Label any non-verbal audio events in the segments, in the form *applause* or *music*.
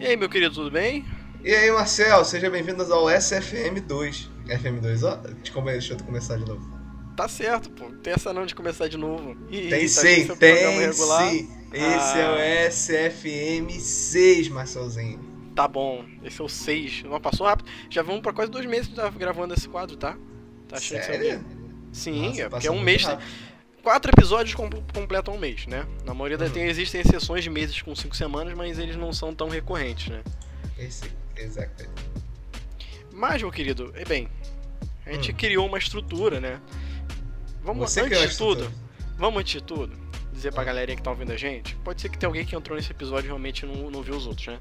E aí, meu querido, tudo bem? E aí, Marcel, seja bem-vindo ao SFM2. FM2, ó, deixa eu começar de novo. Tá certo, pô. Tem essa não de começar de novo. Ih, tem tá sim, tem sim. Esse ah. é o SFM6, Marcelzinho. Tá bom, esse é o 6. Não passou rápido. Já vamos pra quase dois meses que tá gravando esse quadro, tá? Tá achando Sério? que Sim, Nossa, é porque é um mês. Rápido. Quatro episódios completam um mês, né? Na maioria uhum. tem, existem exceções de meses com cinco semanas, mas eles não são tão recorrentes, né? Esse, exato. Mas, meu querido, é bem, a gente hum. criou uma estrutura, né? Vamos, Você antes de tudo, vamos antes de tudo, dizer pra galerinha que tá ouvindo a gente, pode ser que tenha alguém que entrou nesse episódio e realmente não, não viu os outros, né?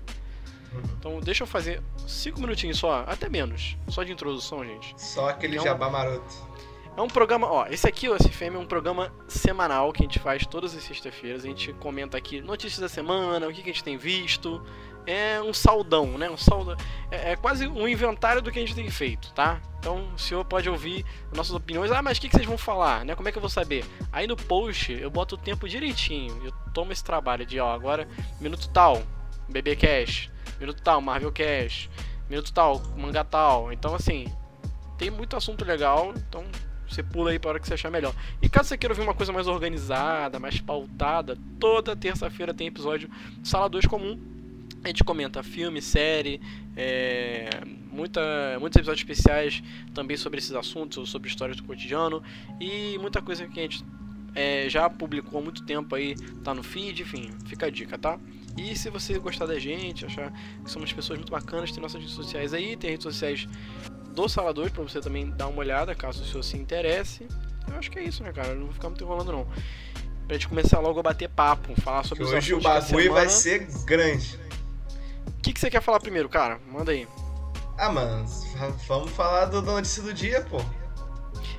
Uhum. Então deixa eu fazer cinco minutinhos só, até menos, só de introdução, gente. Só aquele então, jabá maroto. É um programa, ó, esse aqui, o SFM, é um programa semanal que a gente faz todas as sextas-feiras. A gente comenta aqui notícias da semana, o que, que a gente tem visto, é um saldão, né? Um saldo, é, é, quase um inventário do que a gente tem feito, tá? Então o senhor pode ouvir nossas opiniões. Ah, mas o que, que vocês vão falar, né? Como é que eu vou saber? Aí no post eu boto o tempo direitinho. Eu tomo esse trabalho de, ó, agora minuto tal, BB Cash, minuto tal, Marvel Cash, minuto tal, manga tal. Então assim, tem muito assunto legal, então você pula aí para hora que você achar melhor. E caso você queira ouvir uma coisa mais organizada, mais pautada, toda terça-feira tem episódio Sala 2 comum a gente comenta filme, série, é, muita, muitos episódios especiais também sobre esses assuntos, sobre histórias do cotidiano e muita coisa que a gente é, já publicou há muito tempo aí, tá no feed, enfim, fica a dica, tá? E se você gostar da gente, achar que somos pessoas muito bacanas, tem nossas redes sociais aí, tem redes sociais do Salador para você também dar uma olhada, caso o senhor se interesse. Eu acho que é isso, né, cara? Eu não vou ficar muito enrolando não. Pra gente começar logo a bater papo, falar sobre que os Hoje o bagulho vai ser grande que, que você quer falar primeiro, cara? Manda aí. Ah, mano, vamos falar do, notícia do dia, pô.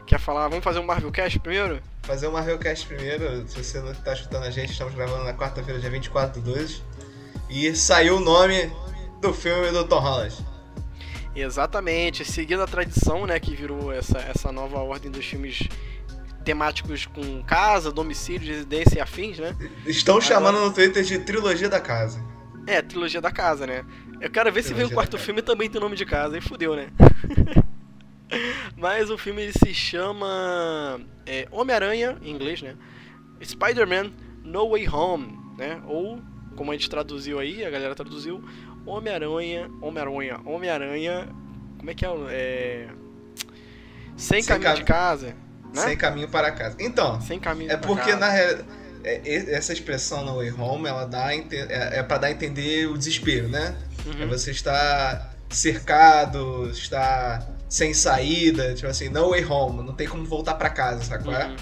Quer falar? Vamos fazer um Marvel Cast primeiro? Fazer um Marvel Cast primeiro. Se você não tá escutando a gente, estamos gravando na quarta-feira, dia 24 do 2. E saiu o nome do filme do Tom Holland. Exatamente, seguindo a tradição, né, que virou essa, essa nova ordem dos filmes temáticos com casa, domicílio, residência e afins, né? Estão Agora... chamando no Twitter de trilogia da casa. É, trilogia da casa, né? Eu quero ver trilogia se vem o quarto filme também tem nome de casa, aí fudeu, né? *laughs* Mas o filme se chama é, Homem-Aranha, em inglês, né? Spider-Man No Way Home, né? Ou, como a gente traduziu aí, a galera traduziu, Homem-Aranha, Homem-Aranha, Homem-Aranha, como é que é? é... Sem, Sem caminho cam... de casa. Né? Sem caminho para casa. Então, Sem caminho é porque casa. na realidade é, essa expressão no way home, ela dá é, é para dar a entender o desespero, né? Uhum. É você está cercado, está sem saída, tipo assim, no way home, não tem como voltar para casa, sabe qual é? Uhum.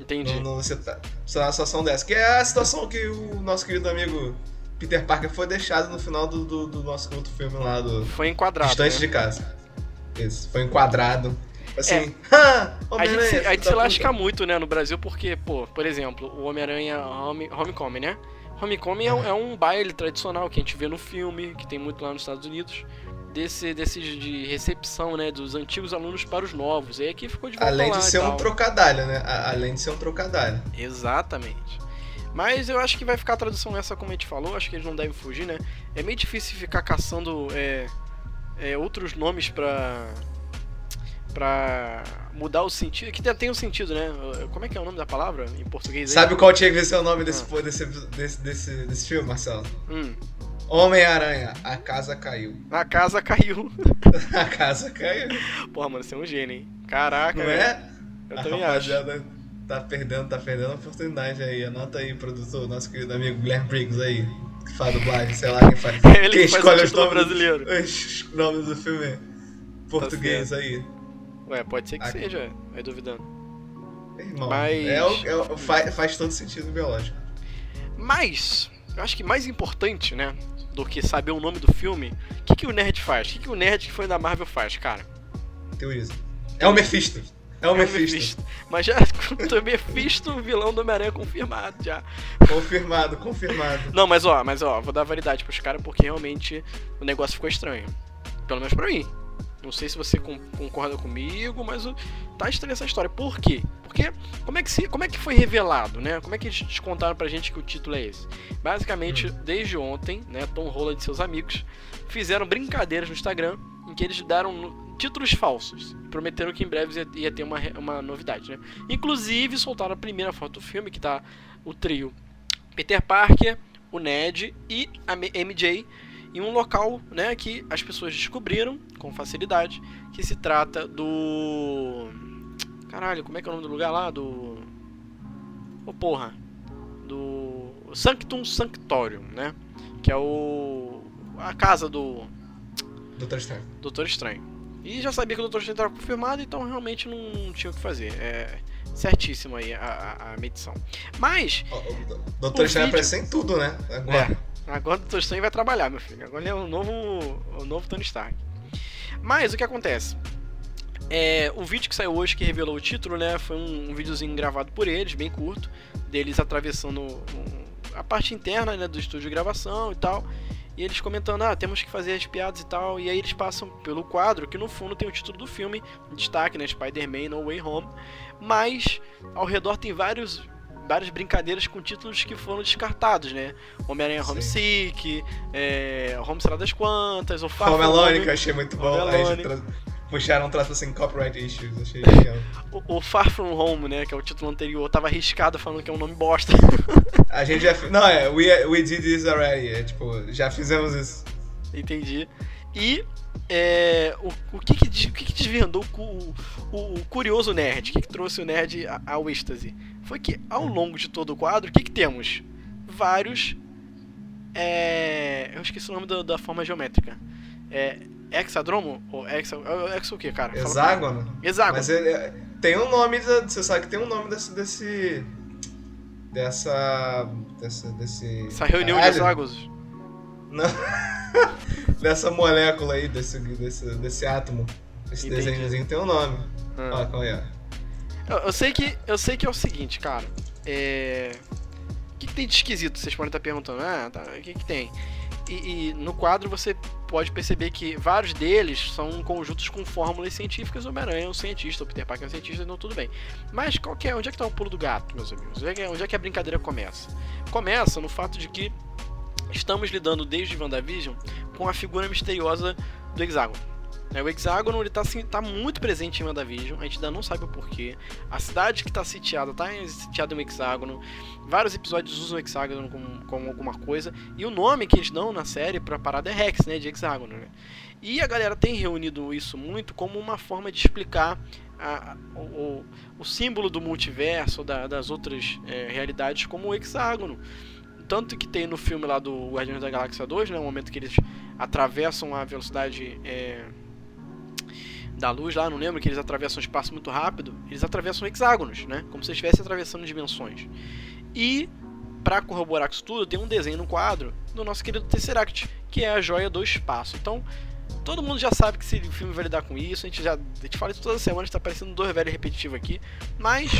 Entendi. Não, não, você tá, você tá numa situação dessa. Que é a situação que o nosso querido amigo Peter Parker foi deixado no final do, do, do nosso outro filme lá do. Foi enquadrado. Distante né? de casa. Isso, foi enquadrado Assim, é. *laughs* a gente, se, a gente se lasca muito, né, no Brasil, porque, pô, por exemplo, o Homem-Aranha Home, Homecoming, né? Homecoming é, é, um baile tradicional que a gente vê no filme, que tem muito lá nos Estados Unidos, desse, desses de recepção, né, dos antigos alunos para os novos. E aqui ficou de volta Além de ser um trocadilho, né? Além de ser um trocadilho. Exatamente. Mas eu acho que vai ficar a tradução essa como a gente falou, acho que eles não devem fugir, né? É meio difícil ficar caçando é, é, outros nomes para pra mudar o sentido. Que tem um sentido, né? Como é que é o nome da palavra em português? Sabe qual tinha que ser o nome desse, ah. desse, desse, desse, desse filme, Marcelo? Hum. Homem-Aranha, a casa caiu. *laughs* A casa caiu. a casa caiu. Porra, mano, você é um gênio, hein? Caraca, Não é? Eu a também acho. Tá perdendo, tá perdendo a oportunidade aí. Anota aí, produtor, nosso querido amigo Guilherme Briggs aí. Que faz dublagem, sei lá quem faz. *laughs* Ele quem escolhe os nomes, brasileiro. *laughs* os nomes do filme português tá aí. Ué, pode ser que Aqui. seja, vai duvidando. Irmão, Mas... é, é faz, faz todo sentido biológico. Mas, eu acho que mais importante, né, do que saber o nome do filme, o que, que o nerd faz? O que, que o nerd que foi da Marvel faz, cara? Teoriza. É o Mephisto. É o é Mephisto. Mephisto. Mas já *laughs* o Mephisto, o vilão do Homem-Aranha confirmado já. Confirmado, confirmado. Não, mas ó, mas ó, vou dar validade pros caras porque realmente o negócio ficou estranho. Pelo menos pra mim. Não sei se você concorda comigo, mas tá estranha essa história. Por quê? Porque como é que, se, como é que foi revelado, né? Como é que eles contaram pra gente que o título é esse? Basicamente, hum. desde ontem, né, Tom Holland e seus amigos fizeram brincadeiras no Instagram em que eles deram títulos falsos. Prometeram que em breve ia ter uma, uma novidade, né? Inclusive, soltaram a primeira foto do filme, que tá o trio Peter Parker, o Ned e a MJ em um local né, que as pessoas descobriram com facilidade que se trata do. Caralho, como é que é o nome do lugar lá? Do. Ô oh, porra! Do. Sanctum Sanctorium, né? Que é o. A casa do. Doutor Estranho. Doutor Estranho. E já sabia que o Doutor Estranho estava confirmado, então realmente não tinha o que fazer. É certíssimo aí a, a, a medição. Mas. O, Doutor Estranho vídeo... aparece em tudo, né? Agora. É. Agora o Doutor Estranho vai trabalhar, meu filho. Agora ele é o novo, o novo Tony Stark. Mas o que acontece? É, o vídeo que saiu hoje que revelou o título, né, foi um, um videozinho gravado por eles, bem curto, deles atravessando um, a parte interna né, do estúdio de gravação e tal. E eles comentando, ah, temos que fazer as piadas e tal. E aí eles passam pelo quadro, que no fundo tem o título do filme, destaque, né? Spider-Man No Way Home. Mas ao redor tem vários várias brincadeiras com títulos que foram descartados, né? Homem-Aranha Homesick, é, Home sei lá das quantas, o Far Home Alone, que eu achei muito bom. Puxaram um traço assim, copyright issues, achei legal. o, o, Far From Home, né, que é o título anterior, tava arriscado falando que é um nome bosta. *laughs* A gente já... Não, é, we, we did this already, é tipo, já fizemos isso. Entendi. E é, o, o, que, que, o que, que desvendou o, o, o, curioso nerd? O que, que trouxe o nerd ao êxtase? Foi que ao longo de todo o quadro, o que, que temos? Vários. É, eu esqueci o nome da, da forma geométrica. É, hexadromo? Ou hexa, é, hexa o que, cara? Hexágono? Hexágono. Mas ele, é, tem um nome, você sabe que tem um nome desse. desse dessa. dessa desse. Essa reunião Caralho. de hexágonos? Não. *laughs* dessa molécula aí, desse, desse, desse átomo. Esse Entendi. desenhozinho tem um nome. Ah. Olha qual é. Eu, eu, sei que, eu sei que é o seguinte, cara. É. O que, que tem de esquisito? Vocês podem estar perguntando. Ah, tá. O que, que tem? E, e, no quadro você pode perceber que vários deles são conjuntos com fórmulas científicas. O Homem-Aranha é um cientista, o Peter Parker é um cientista, então tudo bem. Mas qual é, onde é que está o pulo do gato, meus amigos? Onde é, que, onde é que a brincadeira começa? Começa no fato de que estamos lidando desde WandaVision com a figura misteriosa do hexágono. Né, o hexágono está assim, tá muito presente em WandaVision, a gente ainda não sabe o porquê. A cidade que está sitiada está sitiada em um hexágono. Vários episódios usam o hexágono como, como, alguma coisa. E o nome que eles dão na série para a parada é Rex, né, de hexágono. Né? E a galera tem reunido isso muito como uma forma de explicar a, o, o, símbolo do multiverso, da, das outras é, realidades, como o hexágono. Tanto que tem no filme lá do Guardiões da Galáxia 2, né? O momento que eles atravessam a velocidade é, da luz lá, não lembro, que eles atravessam o espaço muito rápido. Eles atravessam hexágonos, né? Como se estivessem atravessando dimensões. E, para corroborar com isso tudo, tem um desenho no quadro do nosso querido Tesseract, que é a joia do espaço. Então, todo mundo já sabe que se o filme vai lidar com isso. A gente já a gente fala isso toda semana, está parecendo dois velhos repetitivo aqui. Mas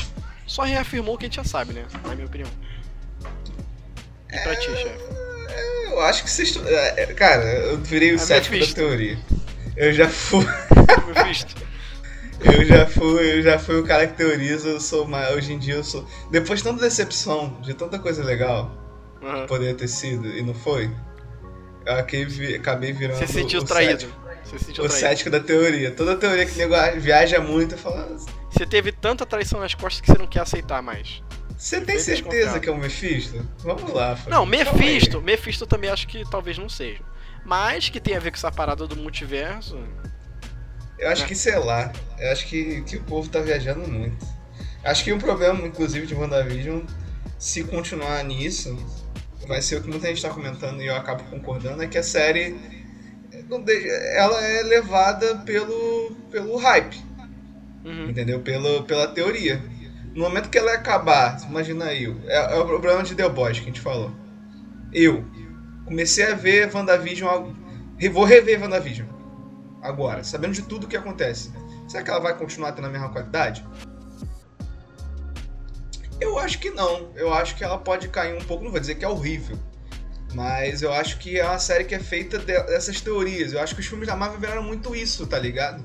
só reafirmou o que a gente já sabe, né? Na minha opinião. E pra ti, chefe? É, eu acho que vocês. É, cara, eu virei o é cético da teoria. Eu já fui. Eu já fui, eu já fui o cara que teoriza, eu sou mais. Hoje em dia eu sou. Depois de tanta decepção, de tanta coisa legal uhum. poderia ter sido e não foi, eu acabei virando. Você se sentiu o traído. Cético, Você sentiu o traído. cético da teoria. Toda teoria que nego viaja muito e fala. Você teve tanta traição nas costas que você não quer aceitar mais. Você tem certeza que é o Mephisto? Vamos lá. Não, Mephisto, Mephisto também acho que talvez não seja. Mas que tem a ver com essa parada do multiverso. Eu acho que, sei lá, eu acho que, que o povo tá viajando muito. Acho que o problema, inclusive, de WandaVision, se continuar nisso, vai ser o que muita gente tá comentando e eu acabo concordando, é que a série ela é levada pelo, pelo hype. Uhum. Entendeu? Pelo, pela teoria. No momento que ela acabar, imagina aí, é, é o problema de The Boys que a gente falou. Eu comecei a ver WandaVision, vou rever WandaVision agora, sabendo de tudo o que acontece. Será que ela vai continuar tendo a mesma qualidade? Eu acho que não. Eu acho que ela pode cair um pouco, não vou dizer que é horrível, Mas eu acho que é uma série que é feita dessas teorias. Eu acho que os filmes da Marvel viraram muito isso, tá ligado?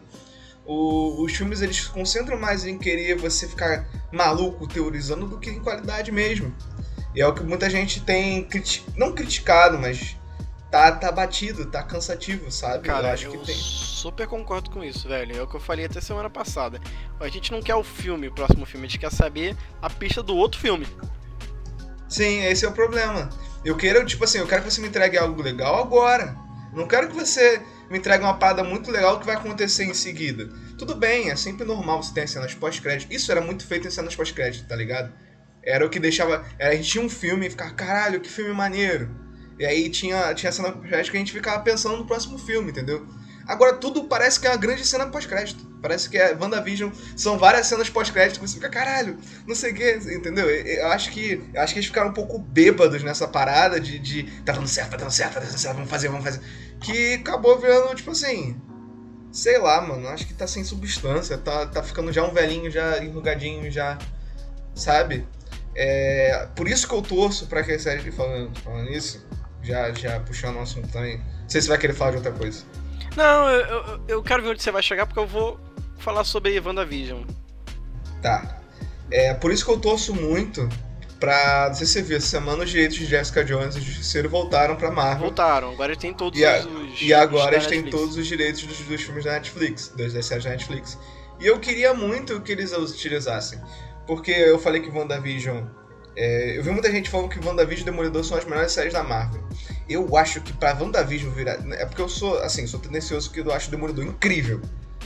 O, os filmes eles se concentram mais em querer você ficar maluco teorizando do que em qualidade mesmo. E é o que muita gente tem criti não criticado, mas tá, tá batido, tá cansativo, sabe? Cara, eu acho eu que tem. Super concordo com isso, velho. É o que eu falei até semana passada. A gente não quer o filme, o próximo filme, a gente quer saber a pista do outro filme. Sim, esse é o problema. Eu quero, tipo assim, eu quero que você me entregue algo legal agora. Não quero que você me entregue uma parada muito legal que vai acontecer em seguida. Tudo bem, é sempre normal você ter cenas pós-crédito. Isso era muito feito em cenas pós-crédito, tá ligado? Era o que deixava. Era, a gente tinha um filme e ficava, caralho, que filme maneiro. E aí tinha, tinha cena pós-crédito que a gente ficava pensando no próximo filme, entendeu? Agora tudo parece que é uma grande cena pós-crédito. Parece que é WandaVision, são várias cenas pós-crédito que você fica, caralho, não sei o que, entendeu? Eu acho que. Eu acho que eles ficaram um pouco bêbados nessa parada de, de tá dando certo, tá dando certo, tá dando certo, vamos fazer, vamos fazer. Que acabou virando, tipo assim. Sei lá, mano, acho que tá sem substância, tá, tá ficando já um velhinho, já enrugadinho, já. Sabe? É, por isso que eu torço pra que a série falando, falando isso, já, já puxando o um assunto também. Não sei se vai querer falar de outra coisa. Não, eu, eu, quero ver onde você vai chegar porque eu vou falar sobre WandaVision. Tá. É por isso que eu torço muito pra. Não sei se você viu, essa semana os direitos de Jessica Jones e o Justiceiro voltaram pra Marvel. Voltaram, agora eles têm todos e a, os. E agora eles têm todos os direitos dos, dos filmes da Netflix, das, das séries da Netflix. E eu queria muito que eles os utilizassem. Porque eu falei que WandaVision é, eu vi muita gente falando que WandaVision e Demolidor são as melhores séries da Marvel. Eu acho que pra WandaVision virar. É porque eu sou, assim, sou tendencioso que eu acho Demolidor incrível.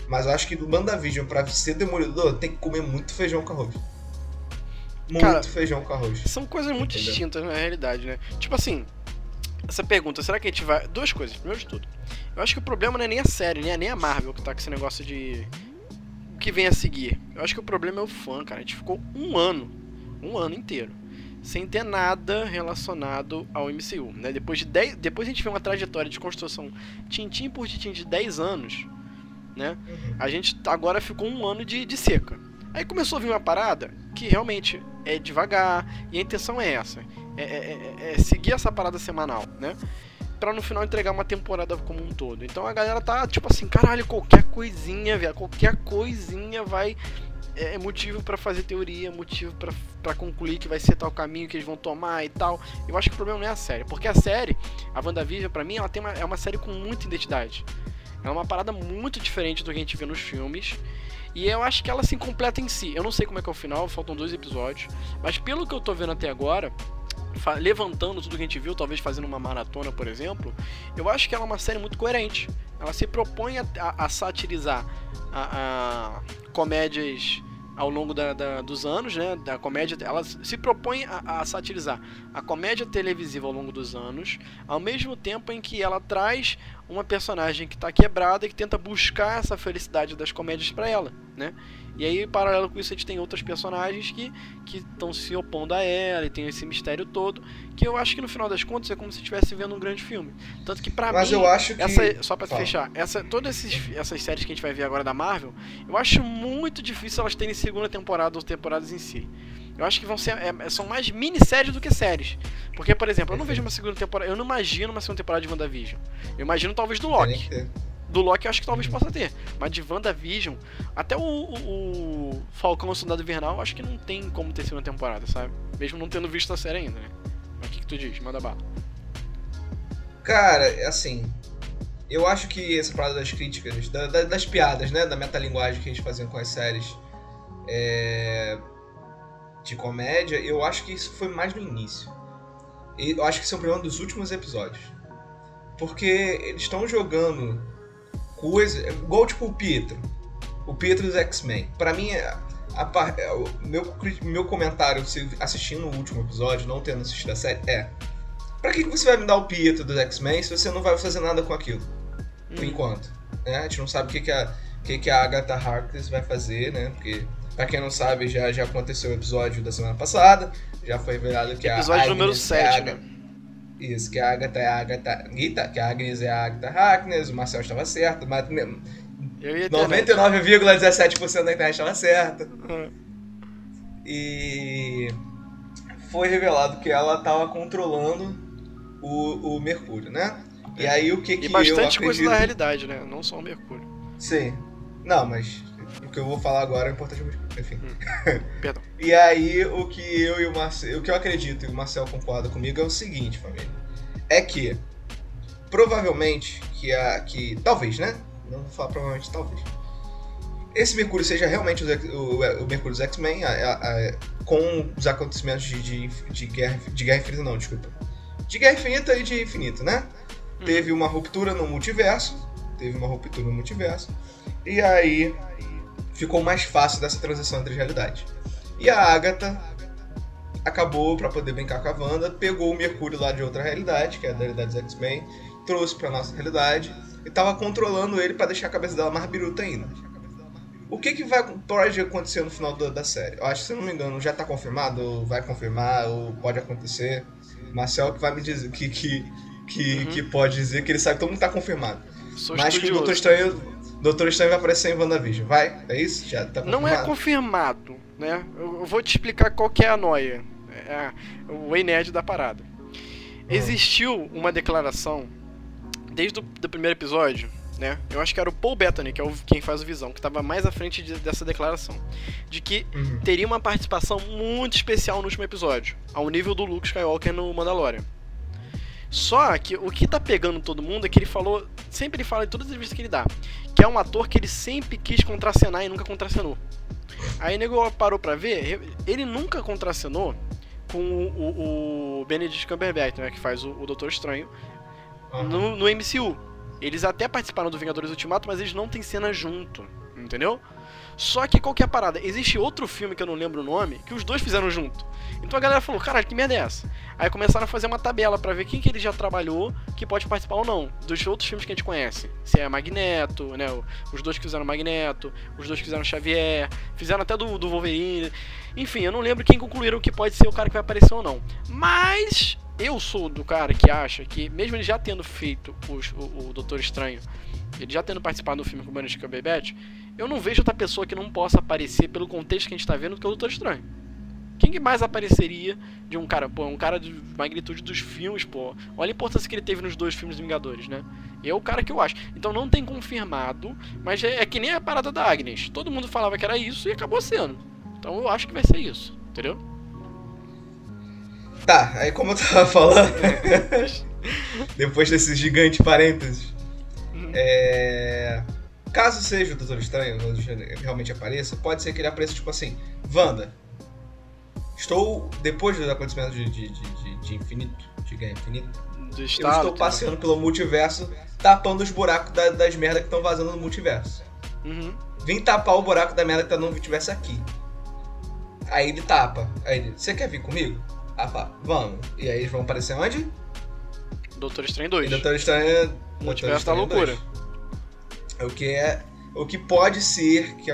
Mas eu acho que do WandaVision pra ser Demolidor tem que comer muito feijão com arroz. Muito Cara, feijão com arroz. São coisas muito Entendeu? distintas na realidade, né? Tipo assim, essa pergunta, será que a gente vai. Duas coisas. Primeiro de tudo, eu acho que o problema não é nem a série, né? Nem a Marvel que tá com esse negócio de. O que vem a seguir. Eu acho que o problema é o fã, cara. A gente ficou um ano um ano inteiro, sem ter nada relacionado ao MCU. Né? Depois, de dez, depois a gente vê uma trajetória de construção tintim por tintim de 10 anos, né? Uhum. a gente agora ficou um ano de, de seca. Aí começou a vir uma parada que realmente é devagar, e a intenção é essa: é, é, é, é seguir essa parada semanal, né? Pra no final entregar uma temporada como um todo. Então a galera tá tipo assim, caralho, qualquer coisinha, velho, qualquer coisinha vai é, é motivo para fazer teoria, motivo para concluir que vai ser tal caminho que eles vão tomar e tal. Eu acho que o problema não é a série, porque a série, a WandaVision, para mim, ela tem uma, é uma série com muita identidade. É uma parada muito diferente do que a gente vê nos filmes. E eu acho que ela se completa em si. Eu não sei como é que é o final, faltam dois episódios. Mas pelo que eu tô vendo até agora, levantando tudo que a gente viu, talvez fazendo uma maratona, por exemplo, eu acho que ela é uma série muito coerente. Ela se propõe a, a, a satirizar a, a comédias ao longo da, da, dos anos, né, da comédia, ela se propõe a, a, satirizar a comédia televisiva ao longo dos anos, ao mesmo tempo em que ela traz uma personagem que está quebrada e que tenta buscar essa felicidade das comédias para ela, né? E aí, paralelo com isso, a gente tem outros personagens que estão se opondo a ela e tem esse mistério todo, que eu acho que no final das contas é como se estivesse vendo um grande filme. Tanto que pra Mas mim, eu acho que... essa, só para fechar, essa, todas esses, essas séries que a gente vai ver agora da Marvel, eu acho muito difícil elas terem segunda temporada ou temporadas em si. Eu acho que vão ser é, são mais minisséries do que séries. Porque, por exemplo, eu não vejo uma segunda temporada, eu não imagino uma segunda temporada de WandaVision. Eu imagino talvez do Loki do Loki eu acho que talvez possa ter. Mas de WandaVision, até o, o, o Falcão Soldado Invernal, acho que não tem como ter segunda temporada, sabe? Mesmo não tendo visto a série ainda, né? Mas o que, que tu diz? Manda bala. Cara, assim. Eu acho que essa parada das críticas, da, da, das piadas, né? Da metalinguagem que eles faziam com as séries é, de comédia, eu acho que isso foi mais no início. Eu acho que isso é um problema dos últimos episódios. Porque eles estão jogando coisa. Igual tipo o Pietro. O Pietro dos X-Men. Pra mim, a, a, é, o meu, meu comentário assistindo o último episódio, não tendo assistido a série, é. Pra que, você vai me dar o Pietro dos X-Men se você não vai fazer nada com aquilo? Por hum. enquanto. Né? A gente não sabe o que, que, a, que, que a Agatha Harkness vai fazer, né? Porque, pra quem não sabe, já, já aconteceu o episódio da semana passada. Já foi revelado que episódio a. Episódio número 7, né? Isso, que a Agatha é a Agatha. Rita, que a Agnes é a Agatha Harkness, o Marcel estava certo, mas 99,17% da internet estava certa. Uhum. E foi revelado que ela estava controlando o, o Mercúrio, né? E é. aí o que, que e bastante coisa da realidade, né? Não só o Mercúrio. Sim. Não, mas o que eu vou falar agora é importante, enfim. Hum. *laughs* Perdão. e aí o que eu e o Marcel, o que eu acredito e o Marcel concorda comigo é o seguinte, família. É que provavelmente que a que talvez, né? Não vou falar provavelmente, talvez. Esse Mercúrio seja realmente o, o, o Mercúrio dos X-Men com os acontecimentos de, de, de, guerra, de Guerra Infinita, não, desculpa. De Guerra Infinita e de Infinito, né? Hum. Teve uma ruptura no multiverso. Teve uma ruptura no multiverso. E aí ficou mais fácil dessa transição entre realidades. E a Agatha acabou, para poder brincar com a Wanda, pegou o Mercúrio lá de outra realidade, que é a realidade dos X-Men, trouxe pra nossa realidade e tava controlando ele para deixar a cabeça dela mais biruta ainda. O que, que vai, pode acontecer no final da, da, série? Eu acho que, se não me engano, já tá confirmado, ou vai confirmar, ou pode acontecer. Marcel que vai me dizer que, que, que, uhum. que pode dizer que ele sabe que todo mundo tá confirmado. Sou Mas que o Doutor Estranho Doutor Estranho vai aparecer em WandaVision. Vai? É isso? Já tá Não é confirmado, né? Eu vou te explicar qual que é a noia. É o Ened da parada. Hum. Existiu uma declaração desde o primeiro episódio, né? Eu acho que era o Paul Bettany, que é o, quem faz o Visão, que estava mais à frente de, dessa declaração. De que uhum. teria uma participação muito especial no último episódio, ao nível do Luke Skywalker no Mandalorian. Só que o que tá pegando todo mundo é que ele falou, sempre ele fala em todas as entrevistas que ele dá, que é um ator que ele sempre quis contracenar e nunca contracenou. Aí o nego parou pra ver, ele nunca contracenou com o, o, o Benedict Cumberbatch, né, que faz o, o Doutor Estranho, no, no MCU. Eles até participaram do Vingadores Ultimato, mas eles não têm cena junto, entendeu? Só que qual que é a parada? Existe outro filme que eu não lembro o nome, que os dois fizeram junto. Então a galera falou, caralho, que merda é essa? Aí começaram a fazer uma tabela para ver quem que ele já trabalhou que pode participar ou não, dos outros filmes que a gente conhece. Se é Magneto, né? Os dois que fizeram Magneto, os dois que fizeram Xavier, fizeram até do, do Wolverine. Enfim, eu não lembro quem concluíram que pode ser o cara que vai aparecer ou não. Mas eu sou do cara que acha que, mesmo ele já tendo feito os, o, o Doutor Estranho, ele já tendo participado do filme com o Benedict Cumberbatch, eu não vejo outra pessoa que não possa aparecer pelo contexto que a gente está vendo do que o Doutor Estranho. Quem que mais apareceria de um cara, pô, um cara de magnitude dos filmes, pô. Olha a importância que ele teve nos dois filmes Vingadores, né? É o cara que eu acho. Então não tem confirmado, mas é, é, que nem a parada da Agnes. Todo mundo falava que era isso e acabou sendo. Então eu acho que vai ser isso, entendeu? Tá, aí como eu tava falando, *laughs* depois desses gigante parênteses, uhum. é... caso seja o Doutor Estranho, realmente apareça, pode ser que ele apareça tipo assim, Wanda, Estou, depois dos acontecimentos de, de, de, de Infinito, de Guerra Infinita, eu estou passeando pelo multiverso, tapando os buracos da, das merdas que estão vazando no multiverso. Uhum. Vim tapar o buraco da merda que tá no multiverso aqui. Aí ele tapa. Aí ele, você quer vir comigo? Ah, pá, vamos. E aí eles vão aparecer onde? Doutor Estranho 2. E Doutor Estranho. Multiverso da loucura. 2. O que é. O que pode ser que,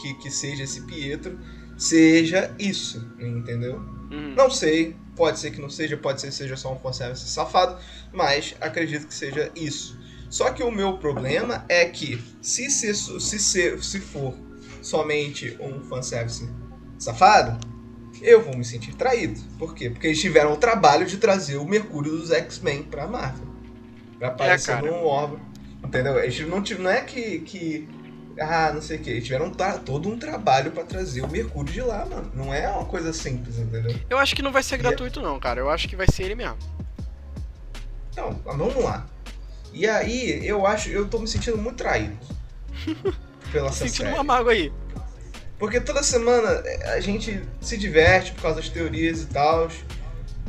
que, que seja esse Pietro seja isso, entendeu? Uhum. Não sei, pode ser que não seja, pode ser que seja só um fanservice safado, mas acredito que seja isso. Só que o meu problema é que se, se, se, se, se for somente um fanservice safado, eu vou me sentir traído. Por quê? Porque eles tiveram o trabalho de trazer o Mercúrio dos X-Men pra Marvel. Pra aparecer é, num órgão. Entendeu? Eles não, não é que, que ah, não sei o que. Eles tiveram todo um trabalho para trazer o Mercúrio de lá, mano. Não é uma coisa simples, entendeu? Eu acho que não vai ser gratuito, não, cara. Eu acho que vai ser ele mesmo. Então, vamos lá. E aí, eu acho, eu tô me sentindo muito traído. *laughs* pela essa sentindo uma mágoa aí. Porque toda semana é, a gente se diverte por causa das teorias e tal.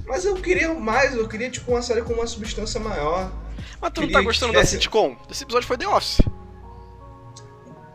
Mas eu queria mais, eu queria tipo uma série com uma substância maior. Mas tu não tá gostando da sitcom? Esse episódio foi The Office.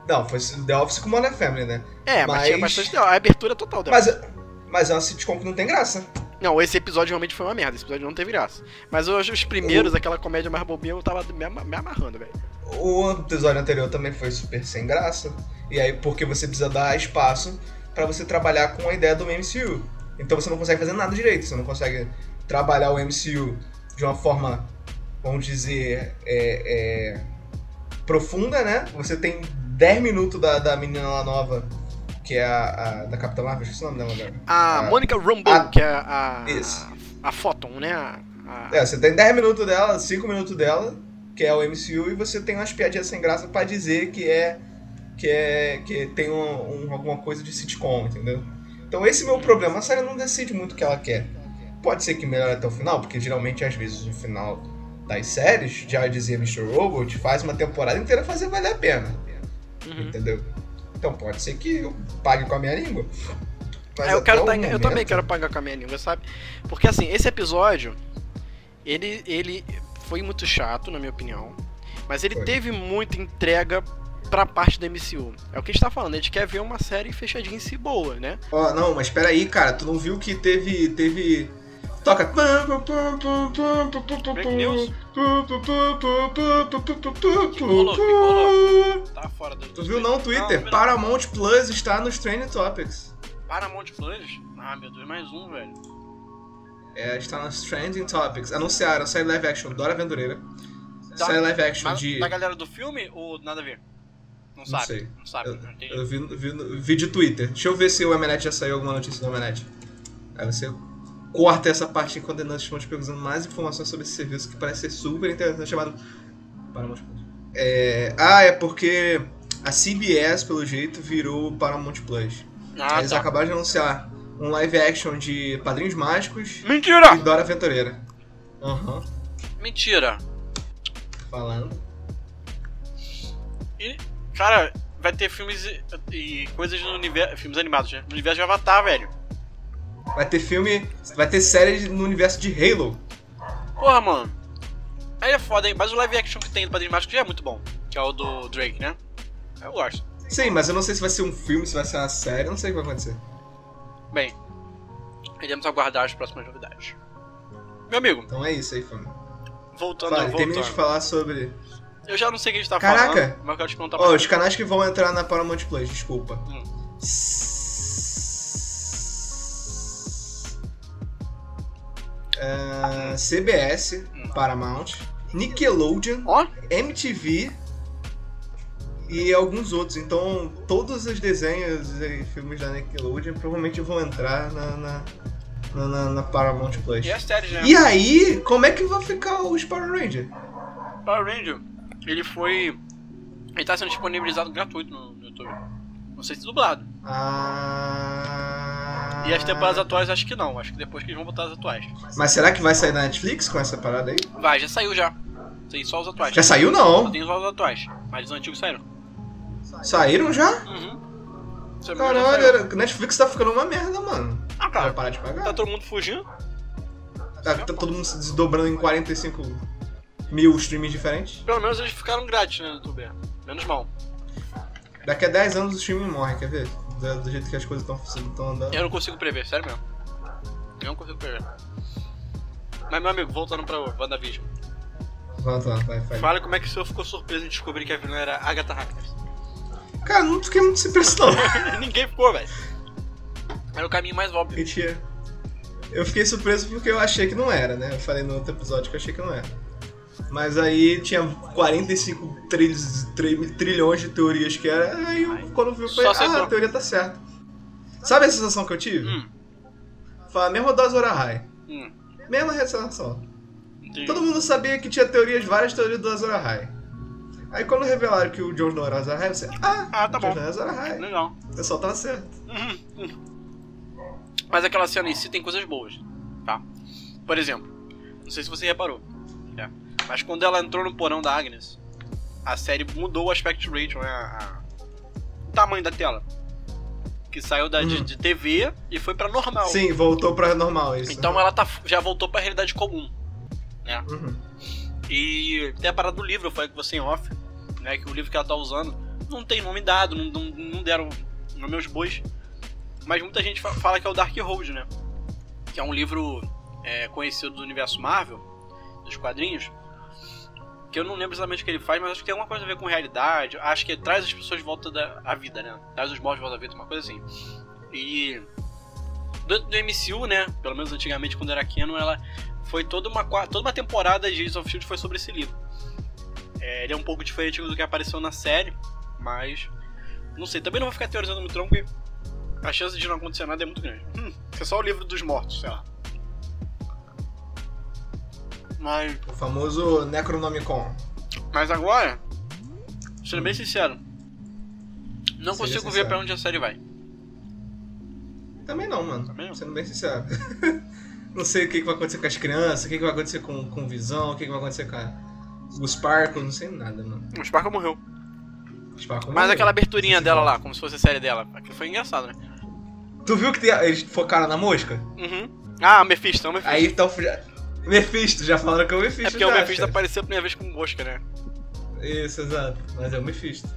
Não, foi The Office com Modern Family, né? É, mas, mas tinha bastante. A abertura total dela. Mas, mas é uma sitcom que não tem graça. Não, esse episódio realmente foi uma merda. Esse episódio não teve graça. Mas hoje os primeiros, o... aquela comédia mais bobinha, eu tava me, me amarrando, velho. O episódio anterior também foi super sem graça. E aí, porque você precisa dar espaço para você trabalhar com a ideia do MCU. Então você não consegue fazer nada direito. Você não consegue trabalhar o MCU de uma forma, vamos dizer, é, é, profunda, né? Você tem 10 minutos da, da menina lá nova, que é a, a da Capitã Marvel, esqueci o nome dela agora. A, a Mônica Rambeau, a, que é a, a, isso. a Photon, né? A, a... É, você tem 10 minutos dela, 5 minutos dela, que é o MCU, e você tem umas piadinhas sem graça para dizer que é. Que é. que tem um, um, alguma coisa de sitcom, entendeu? Então esse é o meu problema. A série não decide muito o que ela quer. Pode ser que melhore até o final, porque geralmente às vezes no final das séries, já dizia Mr. Robot, faz uma temporada inteira fazer valer a pena. Uhum. Entendeu? Então pode ser que eu pague com a minha língua. É, eu, quero tá, momento... eu também quero pagar com a minha língua, sabe? Porque assim, esse episódio, ele, ele foi muito chato, na minha opinião. Mas ele foi. teve muita entrega pra parte da MCU. É o que a gente tá falando, a gente quer ver uma série fechadinha em si boa, né? Ó, oh, não, mas peraí, cara, tu não viu que teve. teve. Toca. Break news. Tá fora do. Tu viu não, Twitter? Não, Paramount Plus está nos Trending Topics. Paramount Plus? Ah, meu Deus, mais um, velho. É, está nos Trending Topics. Anunciaram série live action Dora Aventureira. Série live action da, de. Da galera do filme ou nada a ver? Não, sabe. Não sei. Não sabe. Eu, não eu vi, vi, vi, de Twitter. Deixa eu ver se o Emenet já saiu alguma notícia do Emenet. Aí você corta essa parte enquanto nós estamos pesquisando mais informações sobre esse serviço que parece ser super interessante, chamado. Paramount Plus. É... Ah, é porque a CBS, pelo jeito, virou Paramount Plus. Ah, Eles tá. acabaram de anunciar um live action de Padrinhos Mágicos Mentira! e Dora Aventureira. Aham. Uhum. Mentira. Falando. E, cara, vai ter filmes e, coisas no universo. Filmes animados, né? No universo de Avatar, velho. Vai ter filme. Vai ter série no universo de Halo. Porra, mano. Aí é foda, hein? Mas o live action que tem do Padrinho Mágico já é muito bom. Que é o do Drake, né? Eu gosto. Sim, mas eu não sei se vai ser um filme, se vai ser uma série, eu não sei o que vai acontecer. Bem, iremos aguardar as próximas novidades. Meu amigo. Então é isso aí, fã. Voltando, Fala, voltando. Termina de falar sobre. Eu já não sei o que a gente tá Caraca. falando. mas eu quero te Ó, oh, os canais que vão entrar na Paramount Plus, desculpa. Hum. Uh, CBS, hum. Paramount, Nickelodeon, oh? MTV e alguns outros. Então, todos os desenhos e filmes da Nickelodeon provavelmente vão entrar na, na, na, na Paramount Plus. E séries, né? E aí, como é que vai ficar os Power Rangers? Power Ranger, ele foi. Ele tá sendo disponibilizado gratuito no, no YouTube. Não sei se dublado. Ah. E as temporadas atuais acho que não. Acho que depois que eles vão botar as atuais. Mas será que vai sair na Netflix com essa parada aí? Vai, já saiu já. Tem só os atuais. Já saiu não? Tem só os atuais. Mas os antigos saíram. Saíram já? Uhum. Caralho, Netflix tá ficando uma merda, mano. Ah, cara. Vai parar de pagar. Tá todo mundo fugindo. Tá, tá todo mundo se desdobrando em 45 mil streams diferentes. Pelo menos eles ficaram grátis né, no YouTube. Menos mal. Daqui a 10 anos o streaming morre, quer ver? Do, do jeito que as coisas estão andando. Eu não consigo prever, sério mesmo. Eu não consigo prever. Mas, meu amigo, voltando pra WandaVision. Volta vai, vai. Fala como é que o senhor ficou surpreso em descobrir que a vilã era Agatha Harkness. Cara, não fiquei muito surpreso não. *laughs* Ninguém ficou, velho. Era o caminho mais óbvio. Mentira. Eu fiquei surpreso porque eu achei que não era, né? Eu falei no outro episódio que eu achei que não era. Mas aí tinha 45 tri tri trilhões de teorias que era. Aí eu, quando vi, eu falei, ah, a teoria tá certa. Sabe a sensação que eu tive? Hum. Fala, mesmo da Azora High. Hum. Mesma sensação. Todo mundo sabia que tinha teorias, várias teorias do Azora High. Aí quando revelaram que o Jones não era Azora High, você. Ah, ah tá bom. Jones não era Azora High. Legal. O pessoal tava certo. Uhum. Mas aquela cena em si tem coisas boas, tá? Por exemplo, não sei se você reparou, é, mas quando ela entrou no porão da Agnes, a série mudou o aspect ratio, né? A, o tamanho da tela. Que saiu da, de, uhum. de, TV e foi pra normal. Sim, voltou pra normal, isso. Então ela tá, já voltou pra realidade comum, né? Uhum. E tem a parada do livro, eu falei com você em off, né? Que o livro que ela tá usando não tem nome dado, não, não, não deram nome aos bois. Mas muita gente fala que é o Dark Road, né? Que é um livro é, conhecido do universo Marvel, dos quadrinhos. Que eu não lembro exatamente o que ele faz, mas acho que tem alguma coisa a ver com realidade. Acho que traz as pessoas de volta da, à vida, né? Traz os mortos de volta à vida, uma coisa assim. E. Do, do MCU, né? Pelo menos antigamente, quando era Canon, ela foi toda uma, toda uma temporada de Agents of Shield foi sobre esse livro. É, ele é um pouco diferente do que apareceu na série, mas. Não sei, também não vou ficar teorizando muito tronco, porque a chance de não acontecer nada é muito grande. Hum, é só o livro dos mortos, sei lá. Mas... O famoso Necronomicon. Mas agora, sendo bem sincero, não Seja consigo sincero. ver pra onde a série vai. Também não, mano. Também não. Sendo bem sincero. *laughs* não sei o que, vai acontecer com as crianças, o que, vai acontecer com, com visão, o que, vai acontecer com a, o não sei nada, mano. O Sparkle morreu. O Sparkle Mas morreu. aquela aberturinha dela lá, como se fosse a série dela, aquilo foi engraçado, né? Tu viu que tem, eles focaram na mosca? Uhum. Ah, Mephisto, o Mephisto. Aí então. Mephisto, já falaram que é o Mephisto. É porque já, o Mephisto apareceu a primeira vez com mosca, né? Isso, exato. Mas é o Mephisto.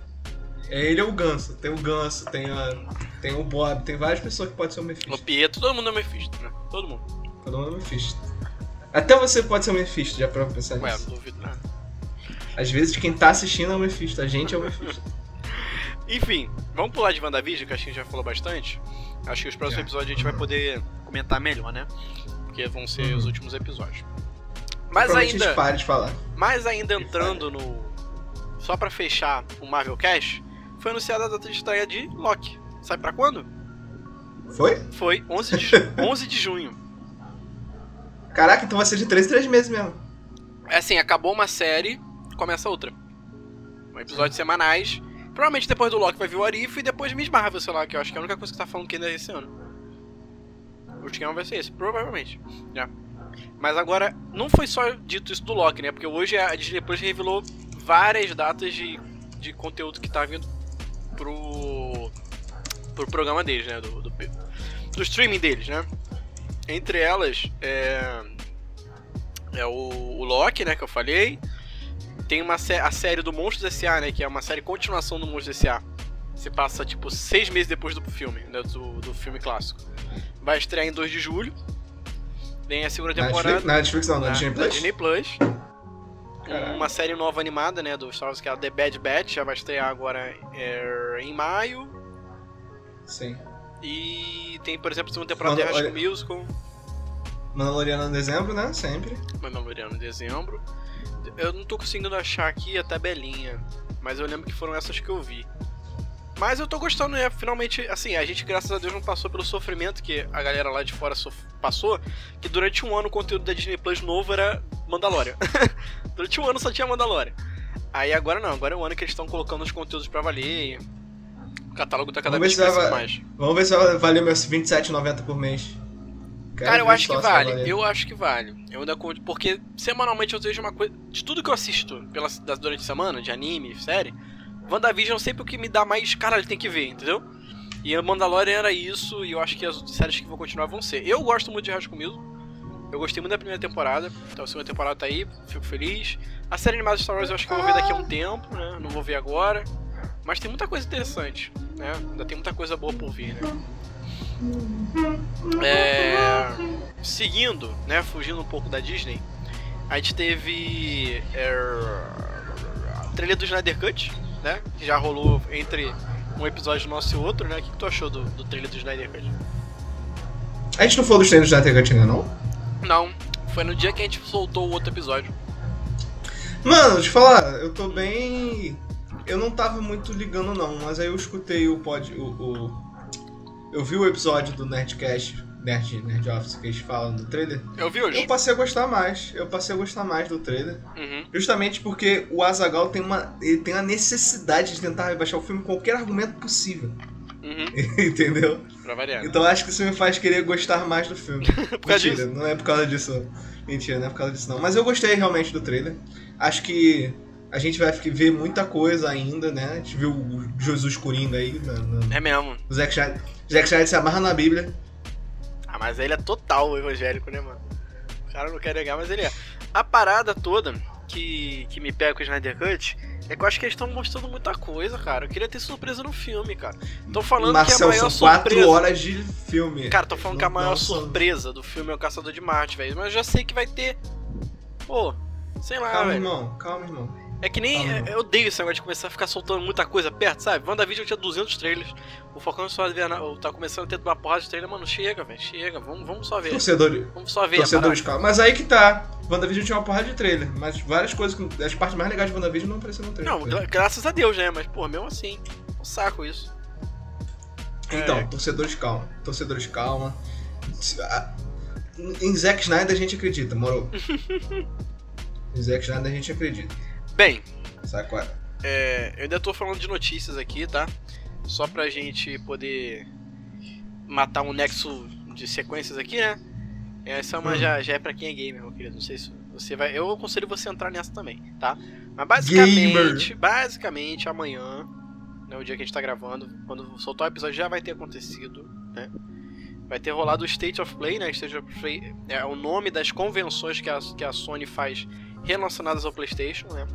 É, ele é o Ganso. Tem o Ganso, tem, a, tem o Bob, tem várias pessoas que podem ser o Mephisto. O Pietro, todo mundo é o Mephisto, né? Todo mundo. Todo mundo é o Mephisto. Até você pode ser o Mephisto, já pra pensar Ué, nisso. Ué, não duvido nada. Às vezes quem tá assistindo é o Mephisto, a gente é o Mephisto. *laughs* Enfim, vamos pular de WandaVision, que a gente já falou bastante. Acho que os próximos episódios a gente vai poder comentar melhor, né? Porque vão ser uhum. os últimos episódios. Mas ainda. Pare de falar. Mas ainda entrando no. Só para fechar o Marvel Cash, foi anunciada a data de estreia de Loki. Sabe para quando? Foi? Foi 11 de, 11 *laughs* de junho. Caraca, então vai ser de 3 3 meses mesmo. É assim, acabou uma série, começa outra. Um episódio semanais. Provavelmente depois do Loki vai vir o Arif e depois Miss Marvel, sei lá, que eu acho que é a única coisa que tá falando que ainda é esse ano. O último vai ser esse, provavelmente. Já. Mas agora, não foi só dito isso do Loki, né? Porque hoje a Disney Plus revelou várias datas de, de conteúdo que tá vindo pro, pro programa deles, né? Do, do, do streaming deles, né? Entre elas, é, é o, o Loki, né? Que eu falei. Tem uma a série do Monstros S.A., né? Que é uma série continuação do Monstros S.A. Se passa, tipo, seis meses depois do filme, né, do, do filme clássico. Vai estrear em 2 de julho. Vem a segunda temporada. Na Netflix não, na, na Disney Plus. Disney Plus. Uma série nova animada, né, do Star Wars, que é a The Bad Batch, já vai estrear agora é, em maio. Sim. E tem, por exemplo, a segunda temporada Mano, de High School Musical. Mandaloriano em dezembro, né? Sempre. Mandaloriano em dezembro. Eu não tô conseguindo achar aqui a tabelinha, mas eu lembro que foram essas que eu vi. Mas eu tô gostando, né? Finalmente, assim, a gente, graças a Deus, não passou pelo sofrimento que a galera lá de fora passou, que durante um ano o conteúdo da Disney Plus novo era Mandalorian. *laughs* durante um ano só tinha Mandalorian. Aí agora não, agora é um ano que eles estão colocando os conteúdos pra valer. O catálogo tá cada vez crescendo mais. Vamos ver se vai valer meus 27,90 por mês. Quero Cara, eu acho que vale. Eu acho que vale. Eu ainda porque semanalmente eu vejo uma coisa. De tudo que eu assisto pela, durante a semana, de anime, série, WandaVision é sempre o que me dá mais. Cara, ele tem que ver, entendeu? E Mandalorian era isso, e eu acho que as séries que vão continuar vão ser. Eu gosto muito de High Musical. Eu gostei muito da primeira temporada, então a segunda temporada tá aí, fico feliz. A série animada Star Wars eu acho que eu vou ver daqui a um tempo, né? Não vou ver agora. Mas tem muita coisa interessante, né? Ainda tem muita coisa boa por vir, né? É, seguindo, né, fugindo um pouco da Disney, a gente teve é, trilha do Snyder Cut, né, que já rolou entre um episódio nosso e outro, né? O que, que tu achou do, do trailer do Snyder Cut? A gente não falou do trailer do Snyder Cut ainda, não? Não, foi no dia que a gente soltou o outro episódio. Mano, eu falar, eu tô bem. Eu não tava muito ligando não, mas aí eu escutei o pod. o, o eu vi o episódio do Nerdcast, Nerd, Nerd Office, que eles falam do trailer. Eu vi hoje. Eu passei a gostar mais. Eu passei a gostar mais do trailer. Uhum. Justamente porque o Azagal tem uma, ele tem a necessidade de tentar rebaixar o filme com qualquer argumento possível. Uhum. *laughs* Entendeu? Pra variar. Então acho que isso me faz querer gostar mais do filme. *laughs* Mentira, disso? não é por causa disso. Mentira, não é por causa disso não. Mas eu gostei realmente do trailer. Acho que a gente vai ver muita coisa ainda, né? A gente viu o Jesus Coringa aí. Na, na... É mesmo. O Zack Snyder, Zack Snyder se amarra na Bíblia. Ah, mas ele é total evangélico, né, mano? O cara não quer negar, mas ele é. A parada toda que, que me pega com o Snyder Cut é que eu acho que eles estão mostrando muita coisa, cara. Eu queria ter surpresa no filme, cara. Tô falando Marcel, que a maior são surpresa. 4 horas de filme. Cara, tô falando não, que a maior surpresa do filme é o Caçador de Marte, velho. Mas eu já sei que vai ter. Pô, sei lá, calma, velho. Calma, irmão, calma, irmão. É que nem. Ah, eu odeio esse negócio de começar a ficar soltando muita coisa perto, sabe? WandaVision tinha 200 trailers. O Falcão só tá começando a ter uma porrada de trailer. Mano, chega, velho. Chega. Vamos, vamos só ver. Torcedor, vamos só ver. Torcedores, calma. Mas aí que tá. WandaVision tinha uma porrada de trailer. Mas várias coisas. As partes mais legais de WandaVision não apareceram no trailer. Não, gra graças a Deus, né? Mas, pô, mesmo assim. Um saco isso. Então, é. torcedores, calma. Torcedores, calma. Em Zack Snyder a gente acredita, moro? Dizer que nada a gente acredita. Bem. É? é? Eu ainda tô falando de notícias aqui, tá? Só pra gente poder matar um nexo de sequências aqui, né? Essa é uma, hum. já, já é pra quem é gamer, meu querido. Não sei se você vai. Eu aconselho você a entrar nessa também, tá? Mas basicamente, gamer. basicamente, amanhã, né, o dia que a gente tá gravando, quando soltar o episódio já vai ter acontecido, né? Vai ter rolado o State of Play, né? State of Play é o nome das convenções que a, que a Sony faz relacionadas ao PlayStation, né?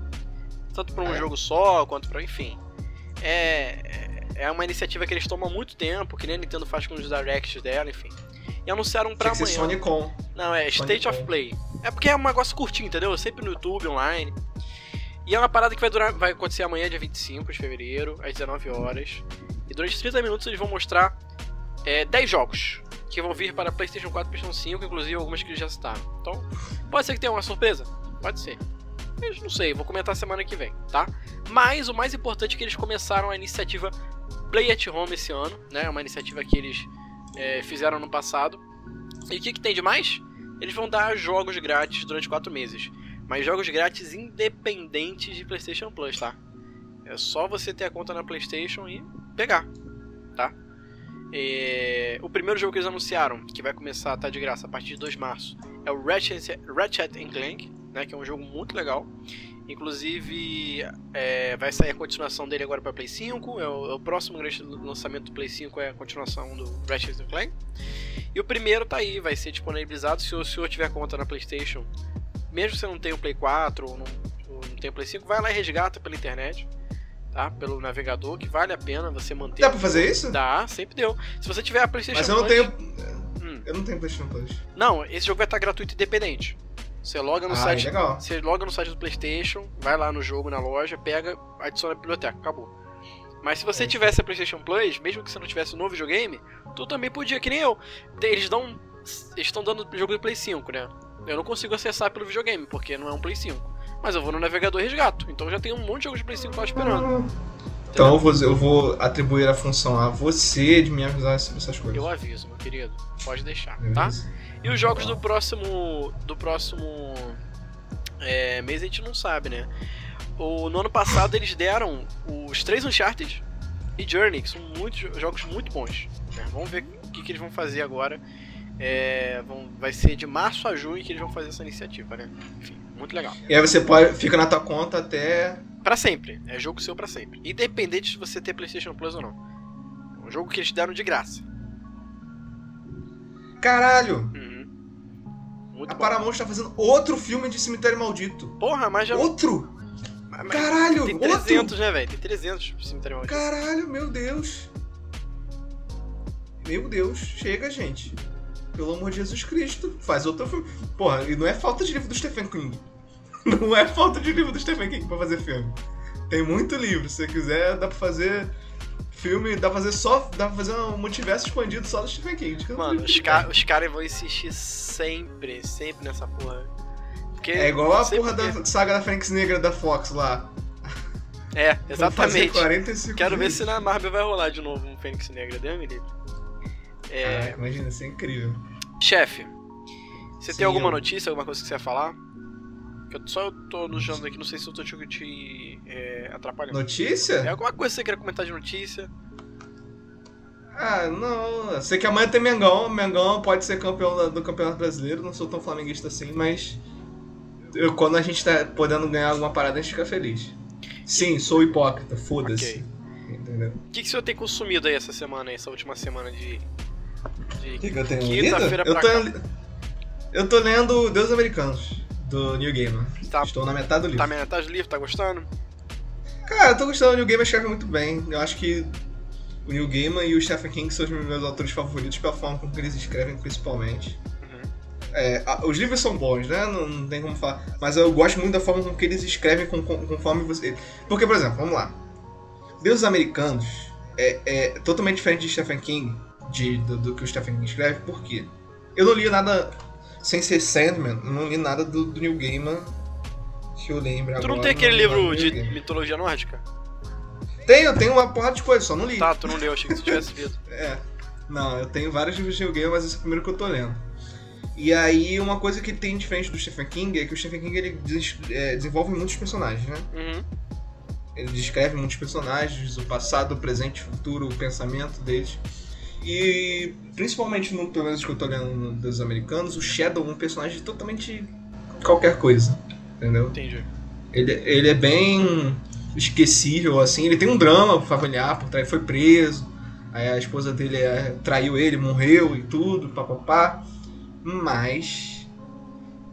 Tanto para um é. jogo só, quanto para. Enfim. É, é uma iniciativa que eles tomam muito tempo, que nem a Nintendo faz com os directs dela, enfim. E anunciaram pra Tinha amanhã. Sony Com. Não, é Sony State Com. of Play. É porque é um negócio curtinho, entendeu? Sempre no YouTube, online. E é uma parada que vai durar, vai acontecer amanhã, dia 25 de fevereiro, às 19 horas. E durante 30 minutos eles vão mostrar é, 10 jogos que vão vir para PlayStation 4 e PlayStation 5, inclusive algumas que eles já citaram. Então, pode ser que tenha uma surpresa? Pode ser. Eu não sei, vou comentar semana que vem, tá? Mas o mais importante é que eles começaram a iniciativa Play at Home esse ano, né? Uma iniciativa que eles é, fizeram no passado. E o que, que tem de mais? Eles vão dar jogos grátis durante 4 meses. Mas jogos grátis independentes de PlayStation Plus, tá? É só você ter a conta na PlayStation e pegar, tá? É... O primeiro jogo que eles anunciaram, que vai começar a estar tá de graça a partir de 2 de março, é o Ratchet, Ratchet Clank, né, que é um jogo muito legal. Inclusive, é, vai sair a continuação dele agora para Play 5. É o, é o, próximo grande lançamento do Play 5 é a continuação do Ratchet Clank. E o primeiro tá aí, vai ser disponibilizado se o senhor tiver conta na PlayStation. Mesmo se você não tem o Play 4 ou não, ou não tem o Play 5, vai lá e resgata pela internet. Tá? Pelo navegador, que vale a pena você manter. Dá pra fazer isso? Dá, sempre deu. Se você tiver a PlayStation Mas eu não Plus, tenho. Hum. Eu não tenho PlayStation Plus. Não, esse jogo vai estar gratuito independente. Você loga no ah, site. Legal. Você loga no site do PlayStation, vai lá no jogo, na loja, pega, adiciona a biblioteca, acabou. Mas se você é. tivesse a PlayStation Plus, mesmo que você não tivesse um novo videogame, tu também podia, que nem eu. Eles dão. Eles estão dando jogo do Play 5, né? Eu não consigo acessar pelo videogame, porque não é um Play 5. Mas eu vou no navegador e resgato. Então já tem um monte de jogos de Play 5 lá esperando. Então eu vou, eu vou, atribuir a função a você de me avisar sobre essas coisas. Eu aviso, meu querido. Pode deixar, tá? E os jogos do próximo. Do próximo é, mês a gente não sabe, né? O, no ano passado eles deram os três Uncharted e Journey, que são muitos jogos muito bons. Né? Vamos ver o que, que, eles vão fazer agora. É, vão, vai ser de março a junho que eles vão fazer essa iniciativa, né? Enfim, muito legal. E aí você pode fica na tua conta até. Pra sempre. É jogo seu pra sempre. Independente de você ter PlayStation Plus ou não. É um jogo que eles deram de graça. Caralho! Hum. Muito a bom. Paramount tá fazendo outro filme de Cemitério Maldito. Porra, mas já. Outro? Mas, Caralho! Tem 300, outro? né, velho? Tem 300 de Cemitério Maldito. Caralho, meu Deus. Meu Deus, chega, gente. Pelo amor de Jesus Cristo, faz outro filme. Porra, e não é falta de livro do Stephen King. *laughs* Não é falta de livro do Stephen King pra fazer filme. Tem muito livro, se você quiser, dá pra fazer filme, dá pra fazer só. Dá pra fazer um multiverso expandido só do Stephen King. Mano, os, ca os caras vão insistir sempre, sempre nessa porra. Porque, é igual a porra porque... da saga da Fênix Negra da Fox lá. É, exatamente. Quero ver se na Marvel vai rolar de novo um Fênix Negra, Deus me livre. É... Caraca, imagina, isso é incrível. Chefe, você Sim, tem alguma eu... notícia, alguma coisa que você ia falar? Eu só eu tô nojando aqui, não sei se eu tô te, te é, atrapalhando. Notícia? É alguma coisa que você queria comentar de notícia? Ah, não. Sei que amanhã tem Mengão. Mengão pode ser campeão do Campeonato Brasileiro. Não sou tão flamenguista assim, mas. Eu, quando a gente tá podendo ganhar alguma parada, a gente fica feliz. Sim, sou hipócrita, foda-se. Okay. Entendeu? O que, que o senhor tem consumido aí essa semana, essa última semana de. de que, que eu tenho quinta-feira pra eu tô, cá? Eu tô lendo Deus Americanos do New Gamer. Tá, Estou na metade do livro. Tá na metade do livro, tá gostando? Cara, eu tô gostando. O New Gamer escreve muito bem. Eu acho que o New Gamer e o Stephen King são os meus autores favoritos pela forma como eles escrevem, principalmente. Uhum. É, os livros são bons, né? Não, não, tem como falar. Mas eu gosto muito da forma com que eles escrevem com, com, conforme você. Porque, por exemplo, vamos lá. Deuses Americanos é, é totalmente diferente de Stephen King, de, do, do, que o Stephen King escreve, por quê? Eu não li nada sem ser Sandman, não li nada do, do New Gaiman que eu lembro agora. Tu não tem aquele livro de mitologia nórdica? Tenho, tenho uma porrada de coisa, só não li. Tá, tu não leu, achei que tu tivesse lido. *laughs* é. Não, eu tenho vários livros de New Gaiman, mas esse é o primeiro que eu tô lendo. E aí, uma coisa que tem diferente do Stephen King é que o Stephen King ele des é, desenvolve muitos personagens, né? Uhum. Ele descreve muitos personagens, o passado, o presente, o futuro, o pensamento deles. E principalmente no pelo menos que eu tô lendo dos americanos, o Shadow é um personagem totalmente qualquer coisa. Entendeu? Entendi. Ele, ele é bem esquecível, assim. Ele tem um drama familiar, por trás foi preso. Aí a esposa dele é, traiu ele, morreu e tudo, papapá. Mas.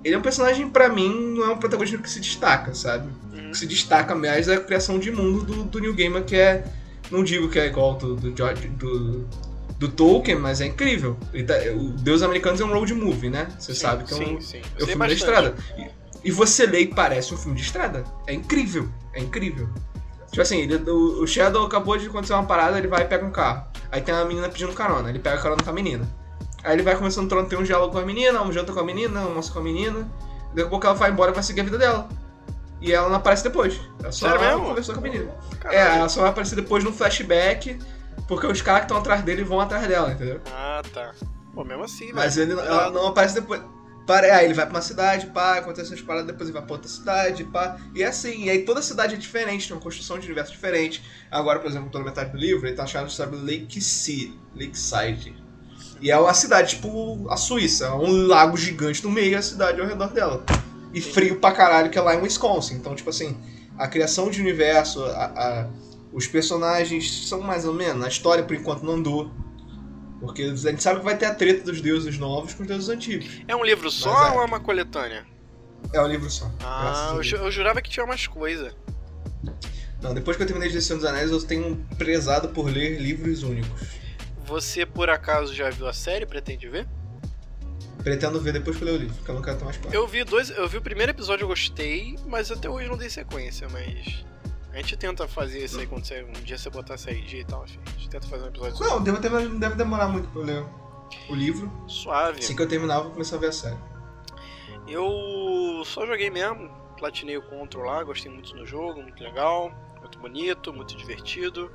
Ele é um personagem, para mim, não é um protagonista que se destaca, sabe? Uhum. Que se destaca mais é a criação de mundo do, do New Gamer, que é. Não digo que é igual do, do, do, do Tolkien, mas é incrível. Tá, o Deus Americanos é um road movie, né? Você sim, sabe que é um, sim, sim. É um filme da estrada. E, e, você lê e parece um filme de estrada. É incrível. É incrível. Tipo assim, ele, o, o, Shadow acabou de acontecer uma parada, ele vai e pega um carro. Aí tem uma menina pedindo carona, ele pega carona com a menina. Aí ele vai começando a ter um diálogo com a menina, um janta com a menina, um almoço com a menina. Daqui a pouco ela vai embora e vai seguir a vida dela. E ela não aparece depois. Ela só Sério mesmo? conversou com a menina. Caralho. É, ela só vai aparecer depois no flashback porque os caras que estão atrás dele vão atrás dela, entendeu? Ah, tá. Pô, mesmo assim, Mas né? ele ela não aparece depois. Aí ele vai pra uma cidade, pá, acontece umas paradas, depois ele vai pra outra cidade, pá. E é assim, e aí toda cidade é diferente, tem uma construção de universo diferente. Agora, por exemplo, tô na metade do livro, ele tá achando, sabe, Lakeside. Lakeside. E é uma cidade, tipo, a Suíça, um lago gigante no meio e a cidade ao redor dela. E frio pra caralho, que é lá em Wisconsin. Então, tipo assim, a criação de universo, a, a os personagens são mais ou menos. A história, por enquanto, não andou. Porque a gente sabe que vai ter a treta dos deuses novos com os deuses antigos. É um livro só é. ou é uma coletânea? É um livro só. Ah, eu, eu, jurava que tinha mais coisa. Não, depois que eu terminei de Senhor dos Anéis, eu tenho prezado por ler livros únicos. Você, por acaso, já viu a série? Pretende ver? Pretendo ver depois que eu ler o livro, porque eu não quero tomar spoiler. Eu vi dois. Eu vi o primeiro episódio, eu gostei, mas até hoje não dei sequência, mas. A gente tenta fazer isso aí quando você, um dia você botar essa IG e tal, enfim. A gente tenta fazer um episódio Não, deve, deve, deve demorar muito pra eu ler o livro. Suave. Assim que eu terminar, eu vou começar a ver a série. Eu só joguei mesmo, platinei o Control lá, gostei muito do jogo, muito legal, muito bonito, muito divertido.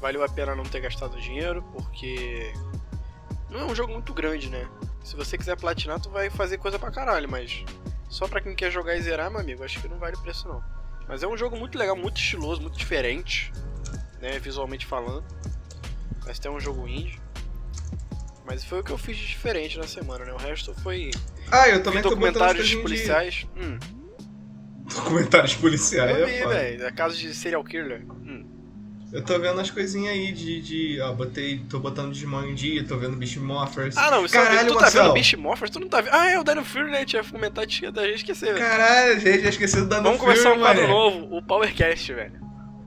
Valeu a pena não ter gastado dinheiro, porque não é um jogo muito grande, né? Se você quiser platinar, tu vai fazer coisa pra caralho, mas só pra quem quer jogar e zerar, meu amigo, acho que não vale o preço não. Mas é um jogo muito legal, muito estiloso, muito diferente, né, visualmente falando. Mas tem um jogo indie. Mas foi o que eu fiz de diferente na semana, né? O resto foi. Ah, eu também documentários policiais. De... *laughs* Hum. Documentários policiais. Eu vi, é velho. É caso de serial killer. Hum. Eu tô vendo as coisinhas aí de, de. Ó, botei. tô botando Digimon em dia, tô vendo Beast Morphers. Ah, não, Caralho, tu tá vendo Beast Morphers? Tu não tá vendo. Ah, é o Dino Fury, né? Tinha comentado, tinha da gente esquecer. Caralho, gente, já esqueci do Dino Vamos Fury. Vamos começar um quadro novo, o Powercast, velho.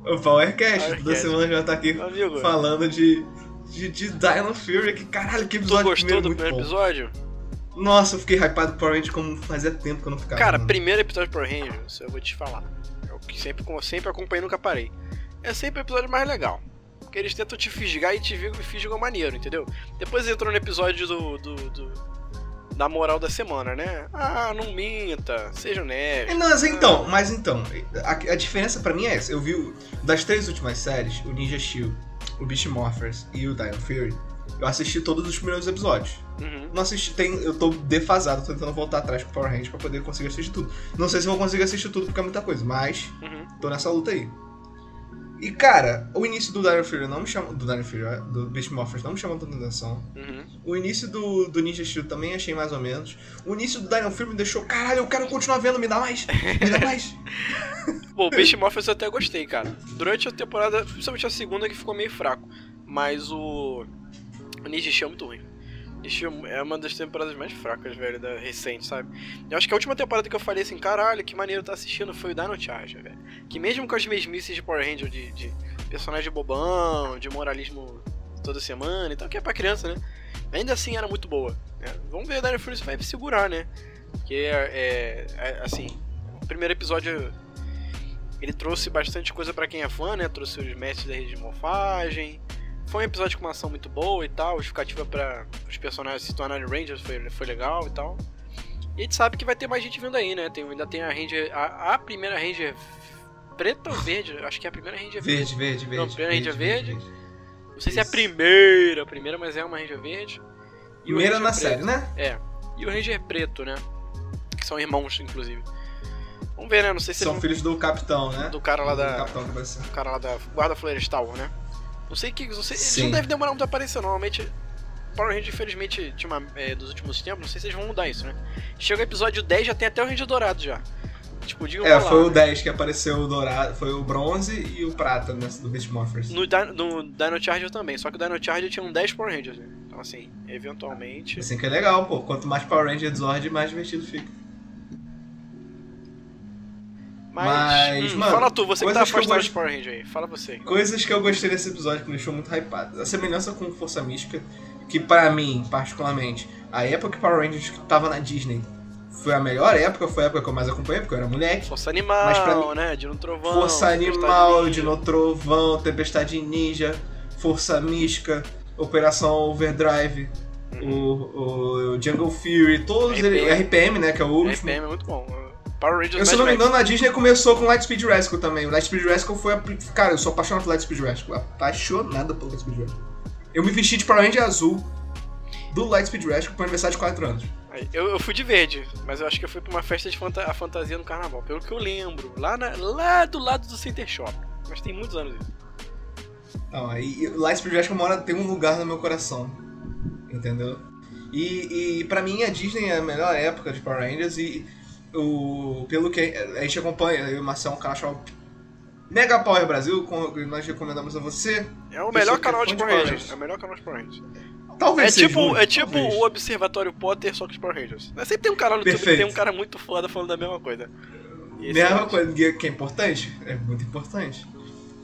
O Powercast, Powercast. toda semana já tá aqui Amigo, falando de, de, de Dino Fury. Que caralho, que episódio Tu gostou do primeiro bom. episódio? Nossa, eu fiquei hypado por Power Rangers como fazia tempo que eu não ficava. Cara, mano. primeiro episódio de Power Rangers, eu vou te falar. É o que sempre, sempre acompanhei e nunca parei. É sempre o episódio mais legal. Porque eles tentam te fisgar e te fisgam maneiro, entendeu? Depois entrou no episódio do, do, do, da moral da semana, né? Ah, não minta, seja honesto. Mas então, mas então, a, a diferença para mim é essa. Eu vi das três últimas séries, o Ninja Shield, o Beast Morphers e o Dino Fury, eu assisti todos os primeiros episódios. Uhum. Não assisti, tem, eu tô defasado, tô tentando voltar atrás pro Power Rangers pra poder conseguir assistir tudo. Não sei se vou conseguir assistir tudo porque é muita coisa, mas uhum. tô nessa luta aí. E cara, o início do Dino Fury não me chama. Do Dino Fury, é, do Beast Morphers não me chamou tanta atenção. Uhum. O início do, do Ninja Shield também achei mais ou menos. O início do Dino Fury me deixou, caralho, eu quero continuar vendo, me dá mais! Me dá mais! *laughs* Bom, o Beast Morphers eu até gostei, cara. Durante a temporada, principalmente a segunda que ficou meio fraco. Mas o. O Ninja Shield é muito ruim. É uma das temporadas mais fracas, velho, da recente, sabe? Eu acho que a última temporada que eu falei assim, caralho, que maneiro tá assistindo foi o Dino Charge, velho. Que mesmo com as mesmices de Power Ranger, de, de personagem bobão, de moralismo toda semana e tal, que é pra criança, né? Ainda assim era muito boa. Né? Vamos ver o Dino Fury vai segurar, né? Porque, é, é, é, assim, o primeiro episódio ele trouxe bastante coisa para quem é fã, né? Trouxe os mestres da rede de morfagem foi um episódio com uma ação muito boa e tal, justificativa para os personagens se tornarem Rangers foi, foi legal e tal. E a gente sabe que vai ter mais gente vindo aí, né? Tem, ainda tem a Ranger. A, a primeira Ranger preta ou verde? Acho que é a primeira Ranger verde. Verde, verde, verde. Não, a primeira Ranger verde. verde. Não sei Isso. se é a primeira, a primeira, mas é uma Ranger verde. E primeira na preta. série, né? É. e o Ranger Preto, né? Que são irmãos, inclusive. Vamos ver, né? Não sei se São filhos do capitão, né? Do cara lá da. Do capitão que vai ser. Do cara lá da Guarda Florestal, né? Não sei que. Não sei, eles não devem demorar muito a aparecer, normalmente. Power Ranger, infelizmente, tinha uma, é, dos últimos tempos, não sei se eles vão mudar isso, né? Chega o episódio 10, já tem até o Ranger Dourado já. Tipo, é, rolar, foi o 10 que apareceu o dourado, foi o bronze e o prata nessa do Beast Morphers. No, no Dino Charger também, só que o Dino Charger tinha um 10 Power Rangers, né? Então assim, eventualmente... Assim que é legal, pô. Quanto mais Power Ranger Zord, mais divertido fica. Mas, Mas hum, mano, fala tu, você que tá afastado gost... de Power Ranger aí, fala você. Coisas que eu gostei desse episódio que me deixou muito hypado. A semelhança com Força Mística, que para mim, particularmente, a época que Power Rangers tava na Disney foi a melhor época, foi a época que eu mais acompanhei, porque eu era moleque. Força Animal, mas pra mim, né? Dino Trovão. Força Animal, Dino Trovão, Tempestade Ninja, Força Mística, Operação Overdrive, uhum. o, o Jungle Fury, todos RPM. eles. RPM, né? Que é o último. RPM é muito bom. Power Rangers eu, se não me engano, a Disney começou com Lightspeed Rescue também. O Lightspeed Rescue foi. A... Cara, eu sou apaixonado por Lightspeed Rescue. Apaixonado por Lightspeed Rescue. Eu me vesti de Power Ranger azul do Lightspeed Rescue pro aniversário de 4 anos. Eu, eu, fui de verde, mas eu acho que eu fui pra uma festa de fanta fantasia no carnaval, pelo que eu lembro. Lá, na, lá do lado do Center Shop. Mas tem muitos anos isso. Não, aí Lightspeed Rescue mora, tem um lugar no meu coração. Entendeu? E, e pra mim a Disney é a melhor época de Power Rangers e o, pelo que a gente acompanha, eu e o Marcelo, um canal Mega Power Brasil, nós recomendamos a você. É o melhor canal de Power Rangers. É o melhor canal de Power Rangers. Talvez é tipo, é tipo o Observatório Potter, só que os Power Rangers. Sempre tem um canal no YouTube que tem um cara muito foda falando da mesma coisa. Mesma é coisa, que é importante? É muito importante.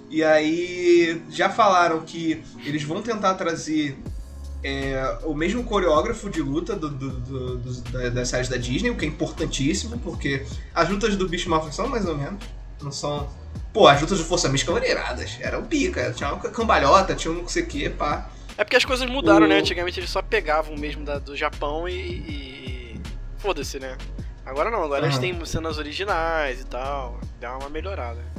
E aí, já falaram que eles vão tentar trazer é, o mesmo coreógrafo de luta do, do, do, do, das séries da Disney, o que é importantíssimo, porque as lutas do Bicho Malfoy são mais ou menos, não são... Pô, as lutas de Força Mística eram iradas, eram pica, tinha uma cambalhota, tinha um não sei o que, pá. É porque as coisas mudaram, né? o... né? Antigamente eles só pegavam mesmo da, do Japão e... e... Foda-se, né? Agora não, agora uhum. eles têm cenas originais e tal, dá uma melhorada.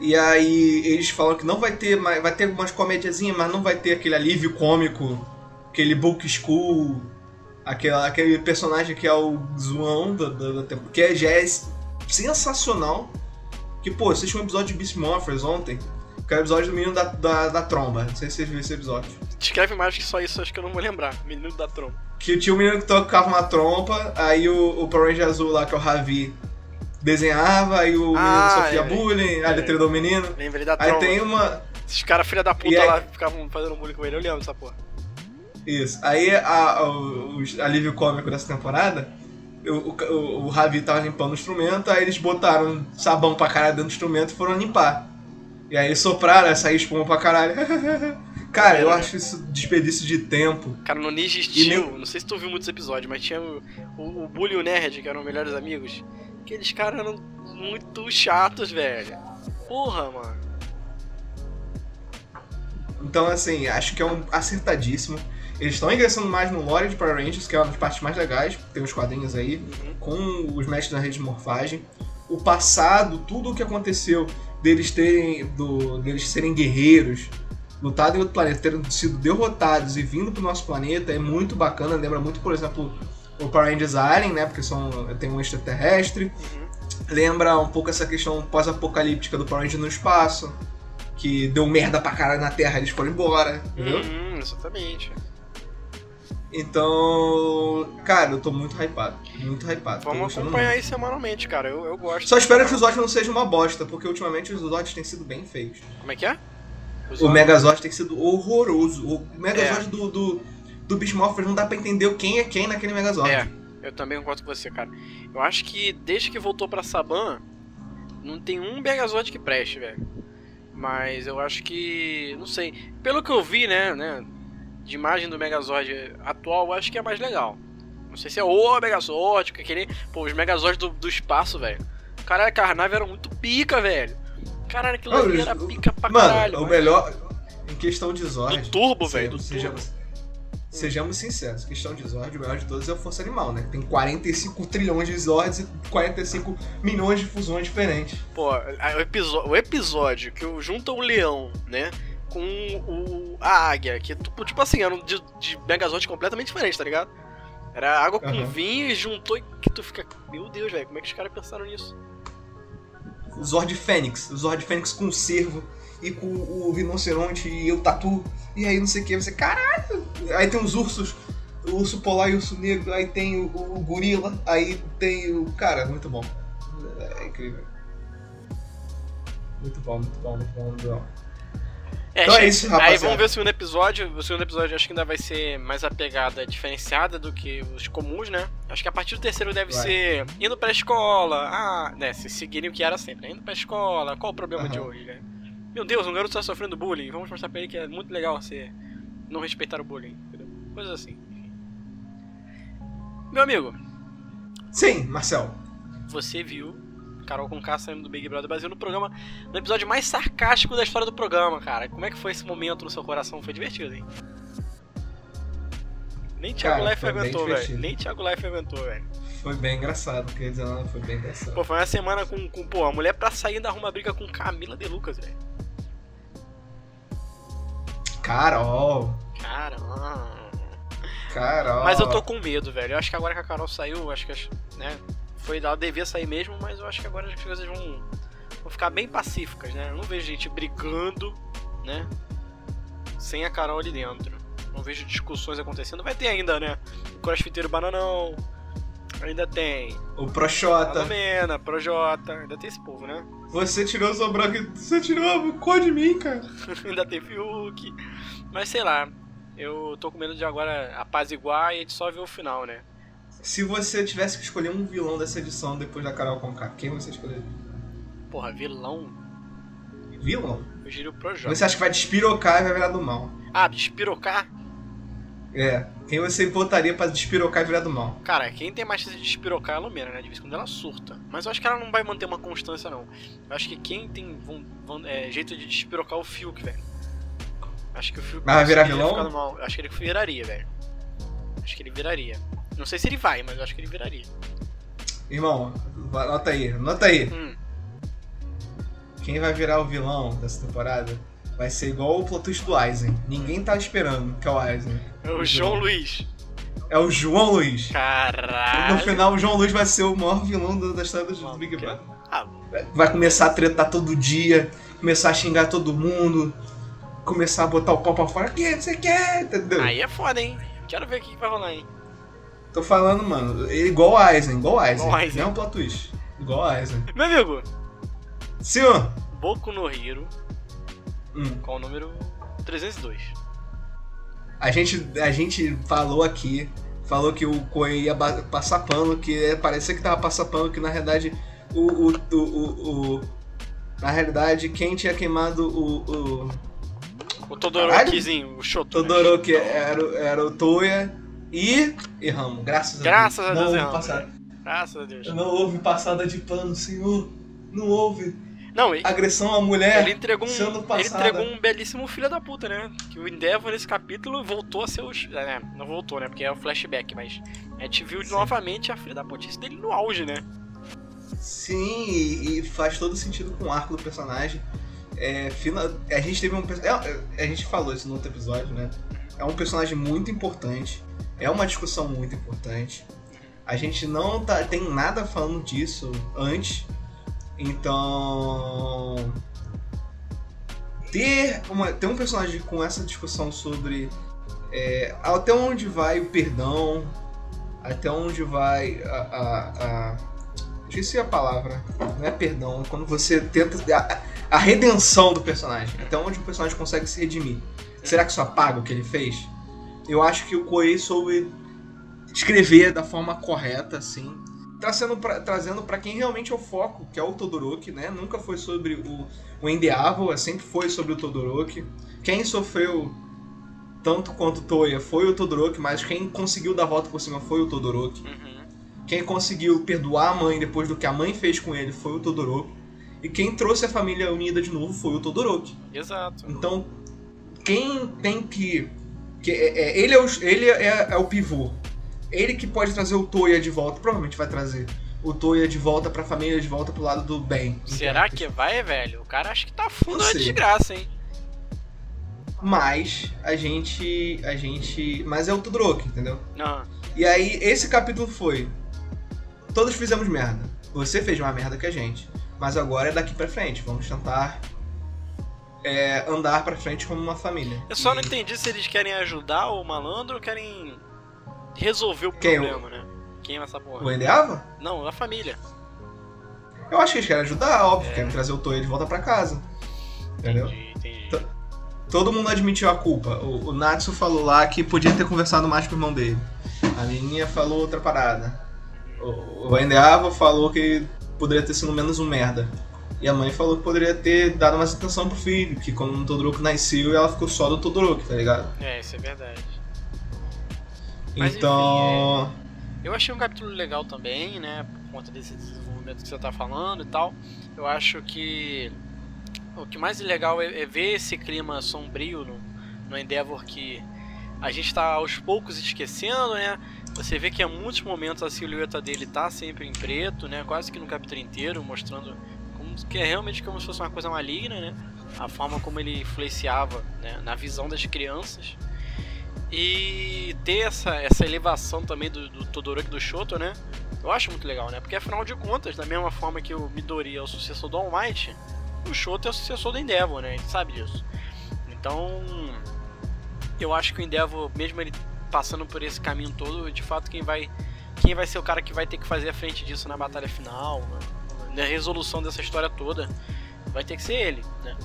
E aí eles falam que não vai ter mais. Vai ter algumas comédiazinhas, mas não vai ter aquele alívio cômico, aquele book school, aquele, aquele personagem que é o zoão da, da, da que é, já é sensacional. Que, pô, assisti um episódio de Beast Morphers ontem, que é o episódio do menino da, da, da tromba. Não sei se vocês viram esse episódio. Descreve mais que só isso, acho que eu não vou lembrar. Menino da tromba. Que tinha um menino que tocava uma trompa, aí o, o Power Ranger azul lá, que é o Ravi, desenhava, aí o ah, menino sofria é, bullying, a letra do menino. Lembrei da Aí tem uma. Esses caras, filha da puta, aí... lá ficavam fazendo bullying com ele, eu lembro essa porra. Isso. Aí a, a, o, o alívio cômico dessa temporada, o, o, o Ravi tava limpando o instrumento, aí eles botaram sabão pra caralho dentro do instrumento e foram limpar. E aí sopraram, saiu espuma pra caralho. *laughs* Cara, eu acho isso desperdício de tempo. Cara, no Ninja Steel, não sei se tu viu muitos episódios, mas tinha o, o, o Bully e o Nerd, que eram melhores amigos. Aqueles caras eram muito chatos, velho. Porra, mano. Então, assim, acho que é um acertadíssimo. Eles estão ingressando mais no lore de Power Rangers, que é uma das partes mais legais, tem os quadrinhos aí, uhum. com os mestres da rede de morfagem. O passado, tudo o que aconteceu deles terem. Do, deles serem guerreiros, lutado em outro planeta, terem sido derrotados e vindo pro nosso planeta é muito bacana. Lembra muito, por exemplo, o Power Rangers Alien, né? Porque são, tem um extraterrestre. Uhum. Lembra um pouco essa questão pós-apocalíptica do Power Rangers no espaço. Que deu merda pra caralho na Terra e eles foram embora. Entendeu? Uhum, exatamente. Então, cara, eu tô muito hypado. Muito hypado. Vamos acompanhar aí semanalmente, cara. Eu, eu gosto. Só espero que o Zod não seja uma bosta, porque ultimamente os Zods têm sido bem feios. Como é que é? O, o Megazord tem sido horroroso. O Megazord é. do, do do Beast Morphers não dá pra entender quem é quem naquele Megazord. É, eu também concordo com você, cara. Eu acho que desde que voltou pra Saban, não tem um Megazord que preste, velho. Mas eu acho que. Não sei. Pelo que eu vi, né, né? De imagem do Megazord atual, eu acho que é mais legal. Não sei se é o Megazord, que aquele. Pô, os Megazords do, do espaço, velho. Caralho, a Carnave era muito pica, velho. Caralho, aquilo ali era pica pra mano, caralho. O melhor. Em questão de Zord. Do turbo, velho. Do turbo. Sejamos sinceros, questão de Zord, o melhor de todos é o Força Animal, né? Tem 45 trilhões de Zords e 45 milhões de fusões diferentes. Pô, o episódio, o episódio que junta o leão, né? Com o, a águia, que tipo assim, eram de, de Megazord completamente diferentes, tá ligado? Era água com uhum. vinho e juntou e que tu fica. Meu Deus, velho, como é que os caras pensaram nisso? O Zord Fênix. O Zord Fênix com cervo e com o rinoceronte e o tatu. E aí não sei o que. Você, caralho! Aí tem os ursos. O urso polar e o urso negro. Aí tem o, o gorila. Aí tem o. Cara, muito bom. É incrível. Muito bom, muito bom, muito bom, muito bom. É, então é isso, rapaziada. Aí vamos ver o segundo episódio. O segundo episódio acho que ainda vai ser mais a pegada diferenciada do que os comuns, né? Acho que a partir do terceiro deve vai. ser indo pra escola. Ah, né? Se seguirem o que era sempre, né? Indo pra escola. Qual o problema uhum. de hoje, né? Meu Deus, um garoto está sofrendo bullying. Vamos mostrar pra ele que é muito legal você não respeitar o bullying. Entendeu? Coisas assim. Meu amigo. Sim, Marcel. Você viu Carol com K saindo do Big Brother Brasil no programa, no episódio mais sarcástico da história do programa, cara. Como é que foi esse momento no seu coração? Foi divertido, hein? Nem Thiago Life aguentou, velho. Nem Thiago Life aguentou, velho. Foi bem engraçado, quer dizer, não, foi bem engraçado. Pô, foi uma semana com, com pô, a mulher pra sair ainda arruma briga com Camila de Lucas, velho. Carol. Carol. Carol. Mas eu tô com medo, velho. Eu acho que agora que a Carol saiu, acho que, né, foi ela devia sair mesmo, mas eu acho que agora as coisas vão, vão ficar bem pacíficas, né? Eu não vejo gente brigando, né? Sem a Carol ali dentro. Não vejo discussões acontecendo. Vai ter ainda, né? O crossfiteiro bananão. Ainda tem. O Projota. A Projota. Ainda tem esse povo, né? Você tirou sua branca. Você tirou a cor de mim, cara. *laughs* ainda tem Fiuk. Mas sei lá. Eu tô com medo de agora apaziguar e a gente só ver o final, né? Se você tivesse que escolher um vilão dessa edição depois da Carol Conká, quem você escolheria? Porra, vilão? Vilão? Eu giro pro jogo. Você acha que vai despirocar e vai virar do mal? Ah, despirocar? É. Quem você votaria pra despirocar e virar do mal? Cara, quem tem mais chance de despirocar é a Lumena, né? De vez em quando ela surta. Mas eu acho que ela não vai manter uma constância, não. Eu acho que quem tem vão, vão, é, jeito de despirocar é o Fiuk, velho. Acho que o Fiuk vai virar vilão? Mal. Acho que ele viraria, velho. Acho que ele viraria. Não sei se ele vai, mas eu acho que ele viraria. Irmão, anota aí, anota aí. Hum. Quem vai virar o vilão dessa temporada vai ser igual o plot twist do Eisen. Ninguém tá esperando que é o Eisen. É o João Luiz. É o João Luiz. Caralho. No final, o João Luiz vai ser o maior vilão da história do Big Brother. Ah. Vai começar a tretar todo dia, começar a xingar todo mundo, começar a botar o pau pra fora. O que você quer? Entendeu? Aí é foda, hein? Quero ver o que vai rolar, hein? Tô falando, mano, igual o Eisen, igual o Eisen. Igual Eisen. Não é um plot twist. Igual o Eisen. Meu amigo. Senhor. Boku no Hiro. Hum. Qual o número? 302. A gente, a gente falou aqui, falou que o Koei ia passar pano, que é, parecia que tava passando pano, que na realidade o, o, o, o, na realidade quem tinha queimado o, o o Todorokizinho, o Shoto. Né? Todoroki né? era, era o Toya e erramos, graças, graças a Deus. Graças a Deus erramos. Graças a Deus. Não houve passada de pano, Senhor. Não houve. Não, agressão à mulher. Ele entregou um, ele entregou um belíssimo filho da puta, né? Que o Endeavor nesse capítulo voltou a ser o. É, não voltou, né? Porque é o flashback, mas a gente viu Sim. novamente a filha da putice dele no auge, né? Sim, e, e, faz todo sentido com o arco do personagem. É, final, a gente teve um. É, a gente falou isso no outro episódio, né? É um personagem muito importante. É uma discussão muito importante. A gente não tá, tem nada falando disso antes. Então. Ter, uma, ter um personagem com essa discussão sobre é, até onde vai o perdão, até onde vai a. a, a esqueci a palavra, não é perdão, é quando você tenta. A, a redenção do personagem, até onde o personagem consegue se redimir. Será que isso apaga o que ele fez? Eu acho que o Koei soube escrever da forma correta, assim. Tá sendo pra, trazendo para quem realmente é o foco, que é o Todoroki, né? Nunca foi sobre o, o Endeavor, sempre foi sobre o Todoroki. Quem sofreu tanto quanto Toya foi o Todoroki, mas quem conseguiu dar a volta por cima foi o Todoroki. Uhum. Quem conseguiu perdoar a mãe depois do que a mãe fez com ele foi o Todoroki. E quem trouxe a família unida de novo foi o Todoroki. Exato. Então, quem tem que que é, é, ele é o, ele é, é, o pivô. Ele que pode trazer o Toya de volta, provavelmente vai trazer o Toya de volta pra família, de volta pro lado do bem. Será que vai, velho? O cara acha que tá fundo de graça, hein? Mas a gente. A gente. Mas é o Todoroki, entendeu? Uhum. E aí, esse capítulo foi: Todos fizemos merda. Você fez uma merda que a gente. Mas agora é daqui pra frente. Vamos tentar é, andar pra frente como uma família. Eu só e... não entendi se eles querem ajudar o malandro ou querem resolver o Quem, problema, né? Quem é essa porra? O Endeava? Não, a família. Eu acho que eles querem ajudar, óbvio. É. Querem trazer o Toei de volta pra casa. Entendeu? Entendi, entendi. Todo mundo admitiu a culpa. O, o Natsu falou lá que podia ter conversado mais com o irmão dele. A menininha falou outra parada. O, o Endeava falou que poderia ter sido menos um merda. E a mãe falou que poderia ter dado mais atenção pro filho, que quando o Todoroki nasceu, ela ficou só do Todoroki, tá ligado? É, isso é verdade. Mas, então. Enfim, é... Eu achei um capítulo legal também, né? Por conta desse desenvolvimento que você tá falando e tal. Eu acho que o que mais legal é, é ver esse clima sombrio no, no Endeavor que a gente está aos poucos esquecendo, né? Você vê que em muitos momentos a silhueta dele tá sempre em preto, né? Quase que no capítulo inteiro, mostrando que é realmente como se fosse uma coisa maligna, né? A forma como ele influenciava né? na visão das crianças. E ter essa, essa elevação também do, do Todoroki do Shoto, né? Eu acho muito legal, né? Porque afinal de contas, da mesma forma que o Midori é o sucessor do All Might, o Shoto é o sucessor do Endeavor, né? A gente sabe disso. Então, eu acho que o Endeavor, mesmo ele passando por esse caminho todo, de fato quem vai quem vai ser o cara que vai ter que fazer a frente disso na batalha final, na resolução dessa história toda, vai ter que ser ele, né?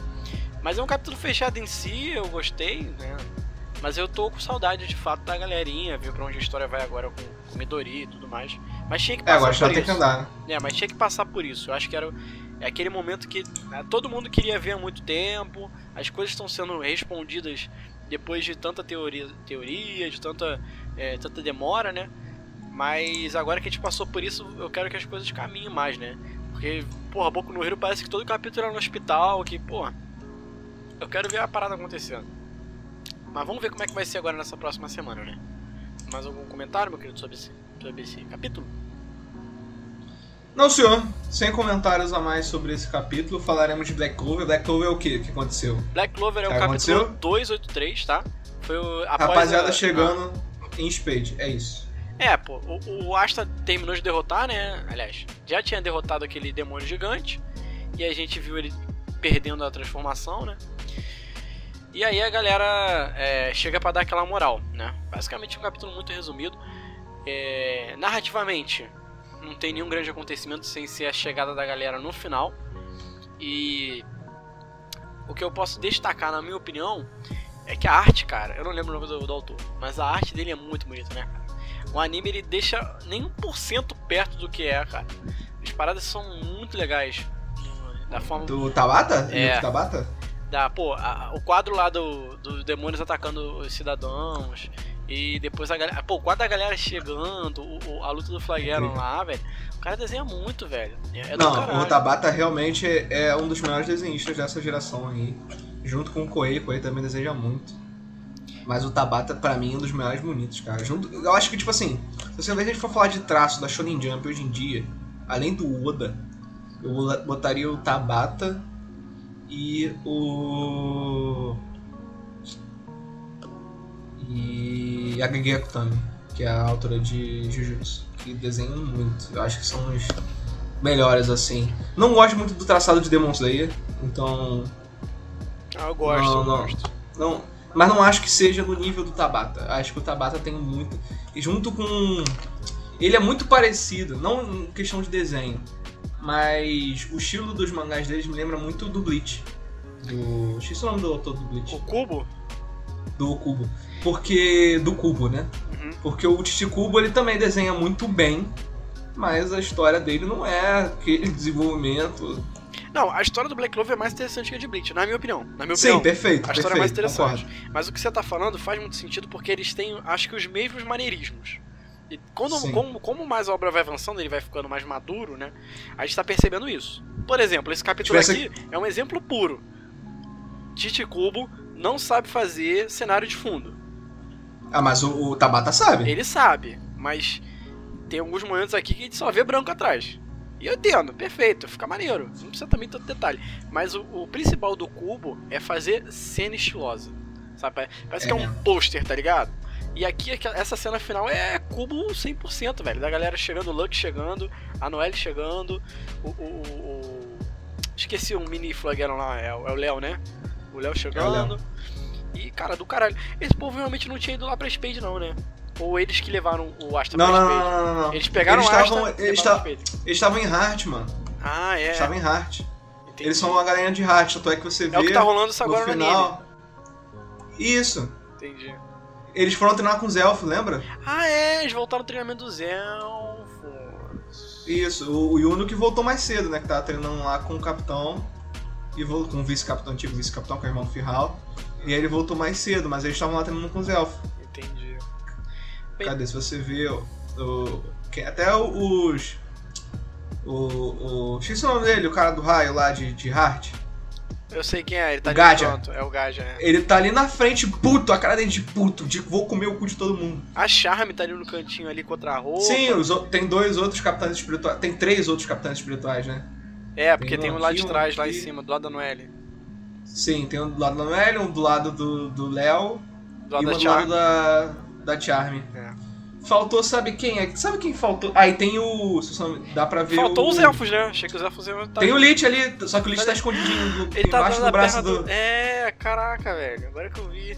Mas é um capítulo fechado em si, eu gostei, né? Mas eu tô com saudade de fato da galerinha, ver pra onde a história vai agora com, com Midori e tudo mais. Mas tinha que passar é, agora por isso. Tem que andar, né? É, mas tinha que passar por isso. Eu acho que era é aquele momento que né, todo mundo queria ver há muito tempo, as coisas estão sendo respondidas depois de tanta teoria, teoria de tanta, é, tanta demora, né? Mas agora que a gente passou por isso, eu quero que as coisas caminhem mais, né? Porque, porra, Boku no Hero parece que todo capítulo é no hospital, que, porra, eu quero ver a parada acontecendo. Mas vamos ver como é que vai ser agora nessa próxima semana, né? Mais algum comentário, meu querido, sobre esse, sobre esse capítulo? Não, senhor. Sem comentários a mais sobre esse capítulo, falaremos de Black Clover. Black Clover é o que que aconteceu? Black Clover é o capítulo aconteceu? 283, tá? Foi o, Rapaziada a... chegando ah. em Spade, é isso. É, pô, o, o Asta terminou de derrotar, né? Aliás, já tinha derrotado aquele demônio gigante. E a gente viu ele perdendo a transformação, né? E aí a galera é, chega para dar aquela moral, né? Basicamente um capítulo muito resumido. É, narrativamente, não tem nenhum grande acontecimento sem ser a chegada da galera no final. E o que eu posso destacar, na minha opinião, é que a arte, cara, eu não lembro o nome do, do autor, mas a arte dele é muito bonita, né, cara? O anime ele deixa nem 1% perto do que é, cara. As paradas são muito legais. Da forma. Do Tabata? É. Do Tabata? Da, pô, a, o quadro lá dos do demônios atacando os cidadãos. E depois a galera. Pô, quando a galera chegando, o, a luta do Flageron lá, velho. O cara desenha muito, velho. É, Não, o Tabata realmente é um dos melhores desenhistas dessa geração aí. Junto com o Koei, o Koei também desenha muito. Mas o Tabata, pra mim, é um dos melhores bonitos, cara. Junto, eu acho que, tipo assim, se a gente for falar de traço da Shonen Jump hoje em dia, além do Oda, eu botaria o Tabata e o e a Gege Akutami, que é a autora de Jujutsu, que desenham muito. Eu acho que são os melhores, assim. Não gosto muito do traçado de Demon Slayer, então... Ah, eu gosto, não, eu não, gosto. Não, mas não acho que seja no nível do Tabata. Acho que o Tabata tem muito... E junto com... Ele é muito parecido, não em questão de desenho, mas o estilo dos mangás deles me lembra muito do Bleach. Do... Esqueci o nome do autor do Bleach. O Cubo? Do Cubo. Porque. Do Cubo, né? Uhum. Porque o Titi Cubo ele também desenha muito bem, mas a história dele não é aquele *laughs* desenvolvimento. Não, a história do Black Clover é mais interessante que a de Bleach, na minha opinião. Na minha Sim, opinião, perfeito. A história perfeito, é mais interessante. Concordo. Mas o que você tá falando faz muito sentido porque eles têm, acho que, os mesmos maneirismos. E quando, como, como mais a obra vai avançando, ele vai ficando mais maduro, né? A gente tá percebendo isso. Por exemplo, esse capítulo aqui é um exemplo puro. Titi Cubo não sabe fazer cenário de fundo. Ah, mas o, o Tabata sabe. Ele sabe, mas tem alguns momentos aqui que a gente só vê branco atrás. E eu entendo, perfeito, fica maneiro. Não precisa também tanto detalhe. Mas o, o principal do cubo é fazer cena estilosa. Sabe? Parece é. que é um pôster, tá ligado? E aqui, essa cena final é cubo 100%, velho. Da galera chegando, o Luck chegando, a Noelle chegando, o. o, o... Esqueci um mini flaggeron lá, é, é o Léo, né? O Léo chegando. É e, cara, do caralho. Esse povo realmente não tinha ido lá pra Spade, não, né? Ou eles que levaram o Astra não, pra não, Spade? Não, não, não, não. Eles pegaram eles o Astra eles Eles estavam em Heart, mano. Ah, é. Eles estavam em Heart. Entendi. Eles são uma galerinha de Heart, tanto é que você vê. É o que tá rolando isso agora no final. Isso. Entendi. Eles foram treinar com os elfos, lembra? Ah, é, eles voltaram no treinamento dos elfos. Isso, o, Yuno que voltou mais cedo, né? Que tava treinando lá com o capitão. E voltou com o vice-capitão, antigo vice-capitão, que é o irmão Firral. E aí ele voltou mais cedo, mas eles estavam lá treinando com os elfos. Entendi. Bem... Cadê? Se você vê. O, até os. O. o esqueci o nome dele, o cara do raio lá de, de Heart. Eu sei quem é, ele tá o ali pronto. É o Gaja, é. Ele tá ali na frente, puto, a cara dele de puto, de vou comer o cu de todo mundo. A Charme tá ali no cantinho ali contra a roupa. Sim, os, tem dois outros capitães espirituais. Tem três outros capitães espirituais, né? É, porque tem, tem um lá de trás, lá em cima, do lado da Noelle. Sim, tem um do lado da Noelle, um do lado do Léo. E da um do lado da, da Charme. É. Faltou, sabe quem é? Sabe quem faltou? Aí ah, tem o. Dá pra ver. Faltou o... os elfos, né? Achei que os elfos iam estar. Tem o Lich ali, só que o Lich tá escondidinho Ele tá embaixo do braço do... do. É, caraca, velho. Agora que eu vi.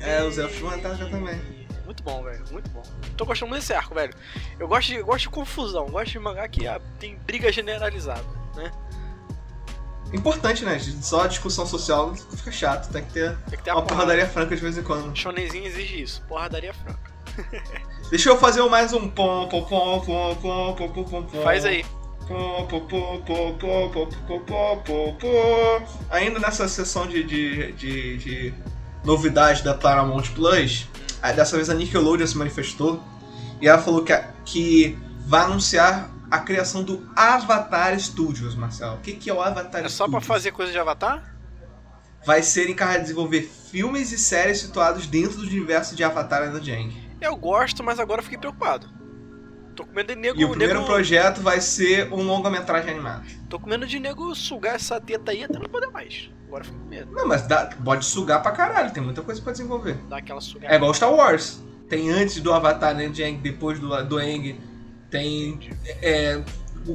É, os elfos vão entrar já também. Muito bom, velho. Muito bom. Tô gostando muito desse arco, velho. Eu gosto de, eu gosto de confusão. Gosto de mangá que ah, tem briga generalizada, né? Importante, né? Só a discussão social fica chato. Tem que ter, tem que ter uma porradaria franca de vez em quando. Shonenzinho exige isso. Porradaria franca. *laughs* Deixa eu fazer mais um pom pom pom pom pom pom pom pom pom. Faz aí. Ainda nessa sessão de, de, de, de novidades da Paramount Plus, dessa vez a Nickelodeon se manifestou e ela falou que, que vai anunciar a criação do Avatar Studios, Marcelo. O que, que é o Avatar É só para fazer coisa de Avatar? Vai ser encarregado de desenvolver filmes e séries situados dentro do universo de Avatar e Jang. Eu gosto, mas agora fiquei preocupado. Tô com medo de nego. E o primeiro nego... projeto vai ser um longa-metragem animado. Tô com medo de nego sugar essa teta aí até não poder mais. Agora fico com medo. Não, mas dá, pode sugar pra caralho, tem muita coisa pra desenvolver. Dá aquela sugada. É igual Star Wars. Tem antes do Avatar, né, de depois do, do Aang. Tem. É,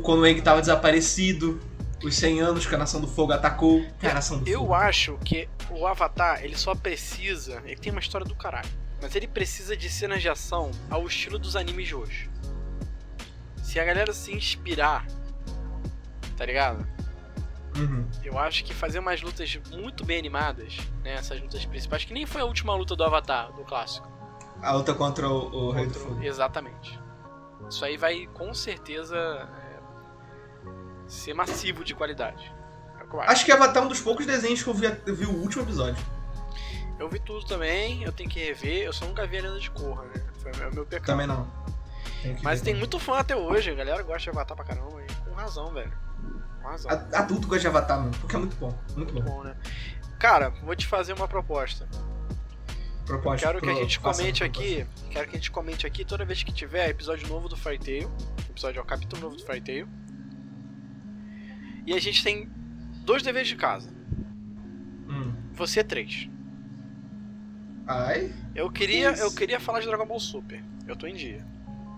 quando o Aang tava desaparecido. Os 100 anos que a Nação do Fogo atacou. É, a Nação do Eu Fogo. acho que o Avatar, ele só precisa. Ele tem uma história do caralho mas ele precisa de cenas de ação ao estilo dos animes de hoje. Se a galera se inspirar, tá ligado? Uhum. Eu acho que fazer umas lutas muito bem animadas, né? Essas lutas principais, que nem foi a última luta do Avatar, do clássico. A luta contra o, o Rei do Fogo. Exatamente. Isso aí vai com certeza é, ser massivo de qualidade. É acho. acho que Avatar é um dos poucos desenhos que eu vi, eu vi o último episódio. Eu vi tudo também, eu tenho que rever. Eu só nunca vi a Lenda de Korra, né? Foi o meu pecado. Também não. Mas tem muito fã até hoje, a galera gosta de Avatar pra caramba, e com razão, velho. Com razão. Adulto gosta de Avatar, mano, porque é muito bom. Muito, muito bom. bom. né? Cara, vou te fazer uma proposta. Proposta. Quero que a gente comente aqui. Quero que a gente comente aqui toda vez que tiver episódio novo do Fairy Tail. Episódio, ó, capítulo novo do Fairy Tail. E a gente tem dois deveres de casa. Hum. Você três. Ai. Eu queria, eu queria falar de Dragon Ball Super. Eu tô em dia.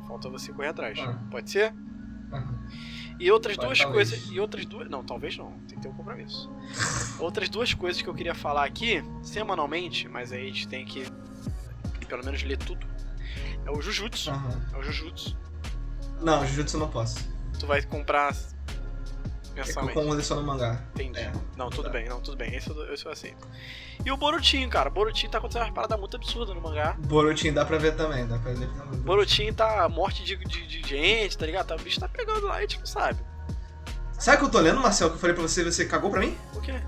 Falta você correr atrás. Ah. Pode ser? E outras Pode, duas talvez. coisas. E outras duas. Não, talvez não. Tem que ter um compromisso. outras duas coisas que eu queria falar aqui, semanalmente, mas aí a gente tem que pelo menos ler tudo. É o Jujutsu. Uhum. É o Jujutsu. Não, Jujutsu eu não posso. Tu vai comprar mensalmente. É que eu no mangá. Entendi. É, não, tudo tá. bem, não, tudo bem. Esse eu, esse eu aceito. E o Borutinho, cara. Borutinho tá acontecendo uma parada muito absurda no mangá. Borutinho dá pra ver também, dá pra ver também. Borutinho tá morte de, de, de, gente, tá ligado? Tá, o bicho tá pegando lá e a gente não sabe. Sabe o que eu tô lendo, Marcel, que eu falei pra você você cagou pra mim? O quê?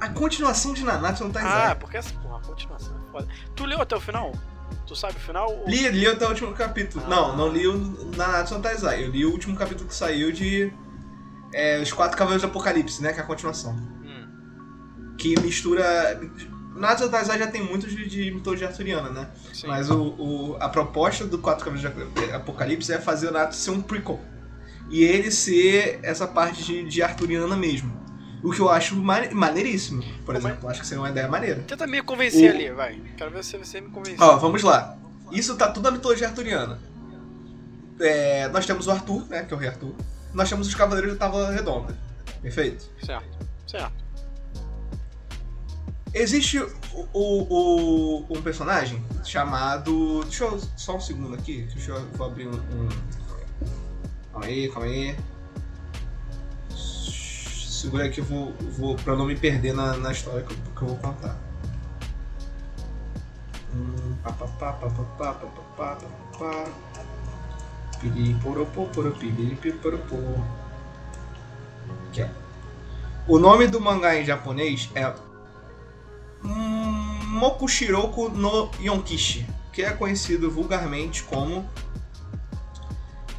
A continuação de Nanatsu não tá Ah, porque essa porra, a continuação é foda. Tu leu até o final? Tu sabe o final? Ou... Li, li até o último capítulo. Ah. Não, não li o Nanatsu no Taizai. Eu li o último capítulo que saiu de é, Os Quatro Cavaleiros do Apocalipse, né? Que é a continuação. Hum. Que mistura. Natsu Taizai já tem muito de, de mitologia arturiana, né? Sim. Mas o, o, a proposta do Quatro Cavaleiros do Apocalipse é fazer o Natsu ser um prequel. E ele ser essa parte de, de arturiana mesmo. O que eu acho maneiríssimo, por exemplo. Acho que seria uma ideia maneira. Tenta me convencer o... ali, vai. Quero ver se você me convence. Ó, vamos lá. Isso tá tudo na mitologia arturiana. É, nós temos o Arthur, né, que é o rei Arthur. Nós temos os Cavaleiros da Távola Redonda. Perfeito? Certo, certo. Existe o, o, um personagem chamado. Deixa eu. Só um segundo aqui. Deixa eu vou abrir um. um... Calma aí, calma aí. Segura aí que eu vou, vou. pra não me perder na, na história que eu, que eu vou contar. Hum, pá, pá, pá, pá, pá, pá, pá, pá, pá, pá. O nome do mangá em japonês é Mokushiroku no Yonkishi, que é conhecido vulgarmente como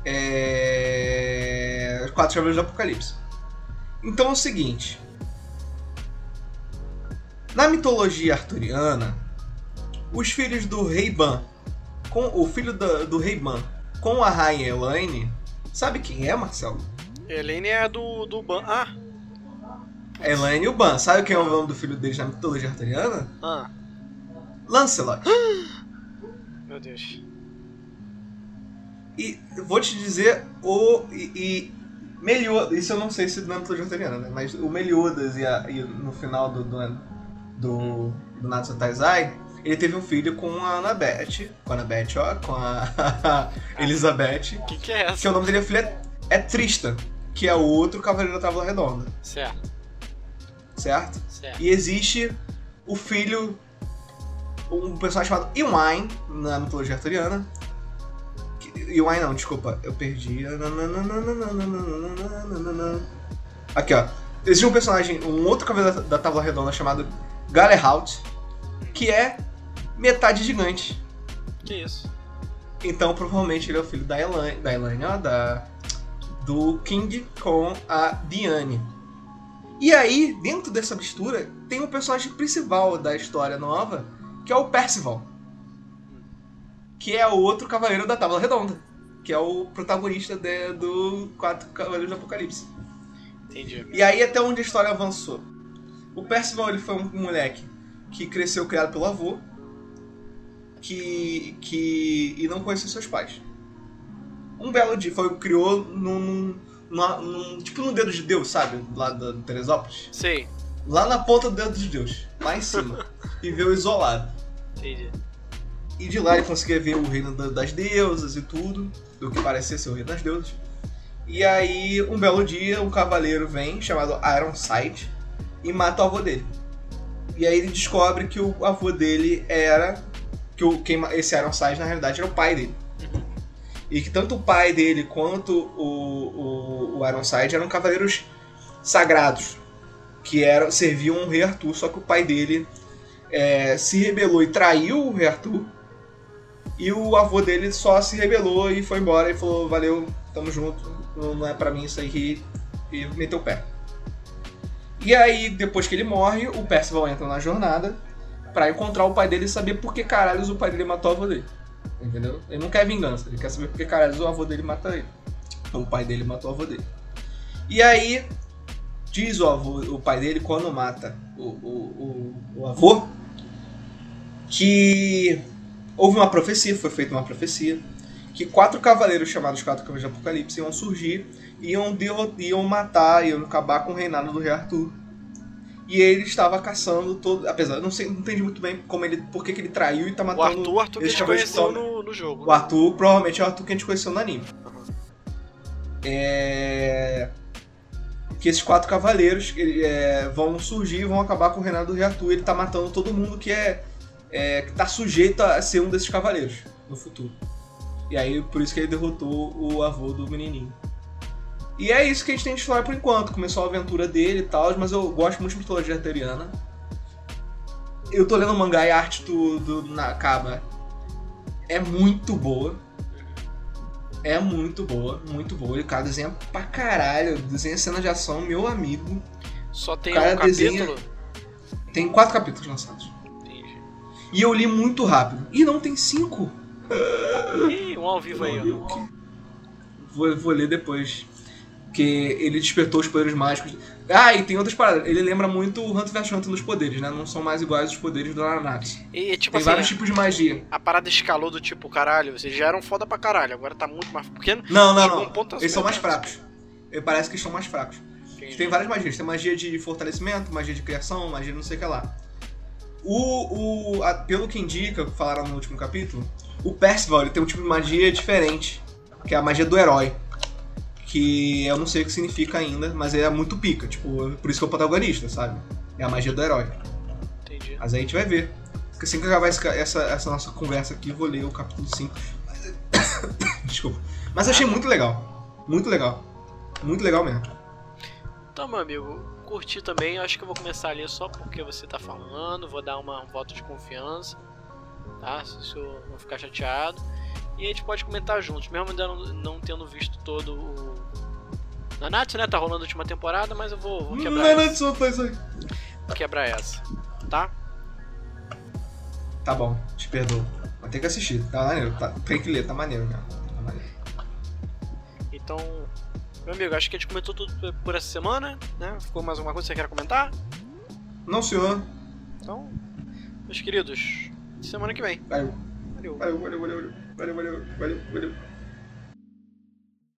é... Quatro Cavaleiros do Apocalipse. Então é o seguinte. Na mitologia arturiana, os filhos do Rei Ban, com o filho do, do Rei Ban com a rainha Elaine, sabe quem é, Marcelo? Elaine é do, do Ban. Ah! Elaine e o Ban. Sabe quem é o nome do filho deles na mitologia arturiana? Ah. Lancelot. *gasps* Meu Deus. E vou te dizer, o. E, e Meliodas, isso eu não sei se na mitologia arturiana, né? Mas o Meliodas e, a, e no final do, do, do, do Natsu Taizai, ele teve um filho com a Annabeth. Com a Annabeth, ó, com a *laughs* Elizabeth. Que que é essa? Que o nome dele é, é Tristan, que é o outro Cavaleiro da Távola Redonda. Certo. Certo? Certo. E existe o filho, um personagem chamado Iwain, na mitologia arturiana. Iwain não, desculpa, eu perdi. Aqui, ó. Existe um personagem, um outro Cavaleiro da Távola Redonda chamado Galehaut, que é metade gigante. Que isso? Então provavelmente ele é o filho da Elaine, da Elaine, ó, da do King com a Diane. E aí, dentro dessa mistura, tem o um personagem principal da história nova, que é o Percival. Que é o outro cavaleiro da Tábua Redonda. Que é o protagonista de, do Quatro Cavaleiros do Apocalipse. Entendi. E aí, até onde a história avançou. O Percival ele foi um moleque que cresceu criado pelo avô, que, que e não conhecia seus pais. Um belo dia, foi criou num, num, num, tipo no dedo de Deus, sabe? Lá da Teresópolis. Sim. Lá na ponta do dedo de Deus, lá em cima. *laughs* viveu isolado. Entendi. E de lá ele conseguia ver o reino das deusas e tudo, do que parecia ser o reino das deusas. E aí, um belo dia, um cavaleiro vem, chamado Ironside, e mata o avô dele. E aí ele descobre que o avô dele era. Que o, quem, esse Ironside na realidade era o pai dele. E que tanto o pai dele quanto o, o, o Ironside eram cavaleiros sagrados. Que eram, serviam o rei Arthur, só que o pai dele é, se rebelou e traiu o rei Arthur. E o avô dele só se rebelou e foi embora e falou: Valeu, tamo junto, não é para mim isso aí. E meteu o pé. E aí, depois que ele morre, o Percival entra na jornada para encontrar o pai dele e saber por que caralhos o pai dele matou o avô dele. Entendeu? Ele não quer vingança, ele quer saber por que caralhos o avô dele mata ele. Então o pai dele matou o avô dele. E aí, diz o, avô, o pai dele quando mata o, o, o, o avô que houve uma profecia, foi feita uma profecia, que quatro cavaleiros chamados Quatro Cavaleiros de Apocalipse iam surgir iam, iam matar, iam acabar com o reinado do rei Arthur. E ele estava caçando todo. Apesar, eu não, sei, não entendi muito bem como ele, por que, ele traiu e tá matando. O Arthur, o Arthur que a gente conheceu no, no jogo. O né? Arthur provavelmente é o Arthur que a gente conheceu no anime. Uhum. É. Que esses quatro cavaleiros é, vão surgir e vão acabar com o reinado do rei Arthur. Ele tá matando todo mundo que é, é. que tá sujeito a ser um desses cavaleiros no futuro. E aí, por isso que ele derrotou o avô do menininho. E é isso que a gente tem de história por enquanto. Começou a aventura dele e tal, mas eu gosto muito de mitologia arteriana. Eu tô lendo o mangá e a arte do, do Nakaba é muito boa. É muito boa, muito boa. E o cara desenha pra caralho. Desenha cena de ação, meu amigo. Só tem um capítulo? Desenha... Tem quatro capítulos lançados. Entendi. E eu li muito rápido. E não tem cinco. Ih, um ao vivo aí, ó. Vou, vou ler depois. Que ele despertou os poderes mágicos. Ah, e tem outras paradas. Ele lembra muito o Hunter vs Hunter nos poderes, né? Não são mais iguais os poderes do Nanatsu. E, tipo tem assim, vários tipos de magia. A parada escalou do tipo, caralho, vocês já eram foda pra caralho, agora tá muito mais. pequeno. não, não, não. Um eles são mais fracos. Parece que são mais fracos. Entendi. Tem várias magias. Tem magia de fortalecimento, magia de criação, magia de não sei o que lá. O, o, a, pelo que indica, falaram no último capítulo, o Percival ele tem um tipo de magia diferente, que é a magia do herói. Que eu não sei o que significa ainda, mas é muito pica, tipo, por isso que é o protagonista, sabe? É a magia do herói. Entendi. Mas aí a gente vai ver. Porque assim que acabar essa, essa nossa conversa aqui, vou ler o capítulo 5. *coughs* Desculpa. Mas achei muito legal. Muito legal. Muito legal mesmo. Então, meu amigo, curti também. Acho que eu vou começar ali só porque você tá falando. Vou dar uma, um voto de confiança. Tá? Se eu não ficar chateado. E a gente pode comentar juntos, mesmo ainda não, não tendo visto todo o. Nanatsu, né? Tá rolando a última temporada, mas eu vou, vou quebrar Nanatsu, essa. Faz aí. Vou quebrar essa. Tá? Tá bom, te perdoo. Mas tem que assistir, tá maneiro. Tá, tem que ler, tá maneiro mesmo. Tá maneiro. Então, meu amigo, acho que a gente comentou tudo por essa semana, né? Ficou mais alguma coisa que você quer comentar? Não, senhor. Então, meus queridos, semana que vem. Valeu. Valeu. Valeu, valeu, valeu, valeu, valeu, valeu, valeu.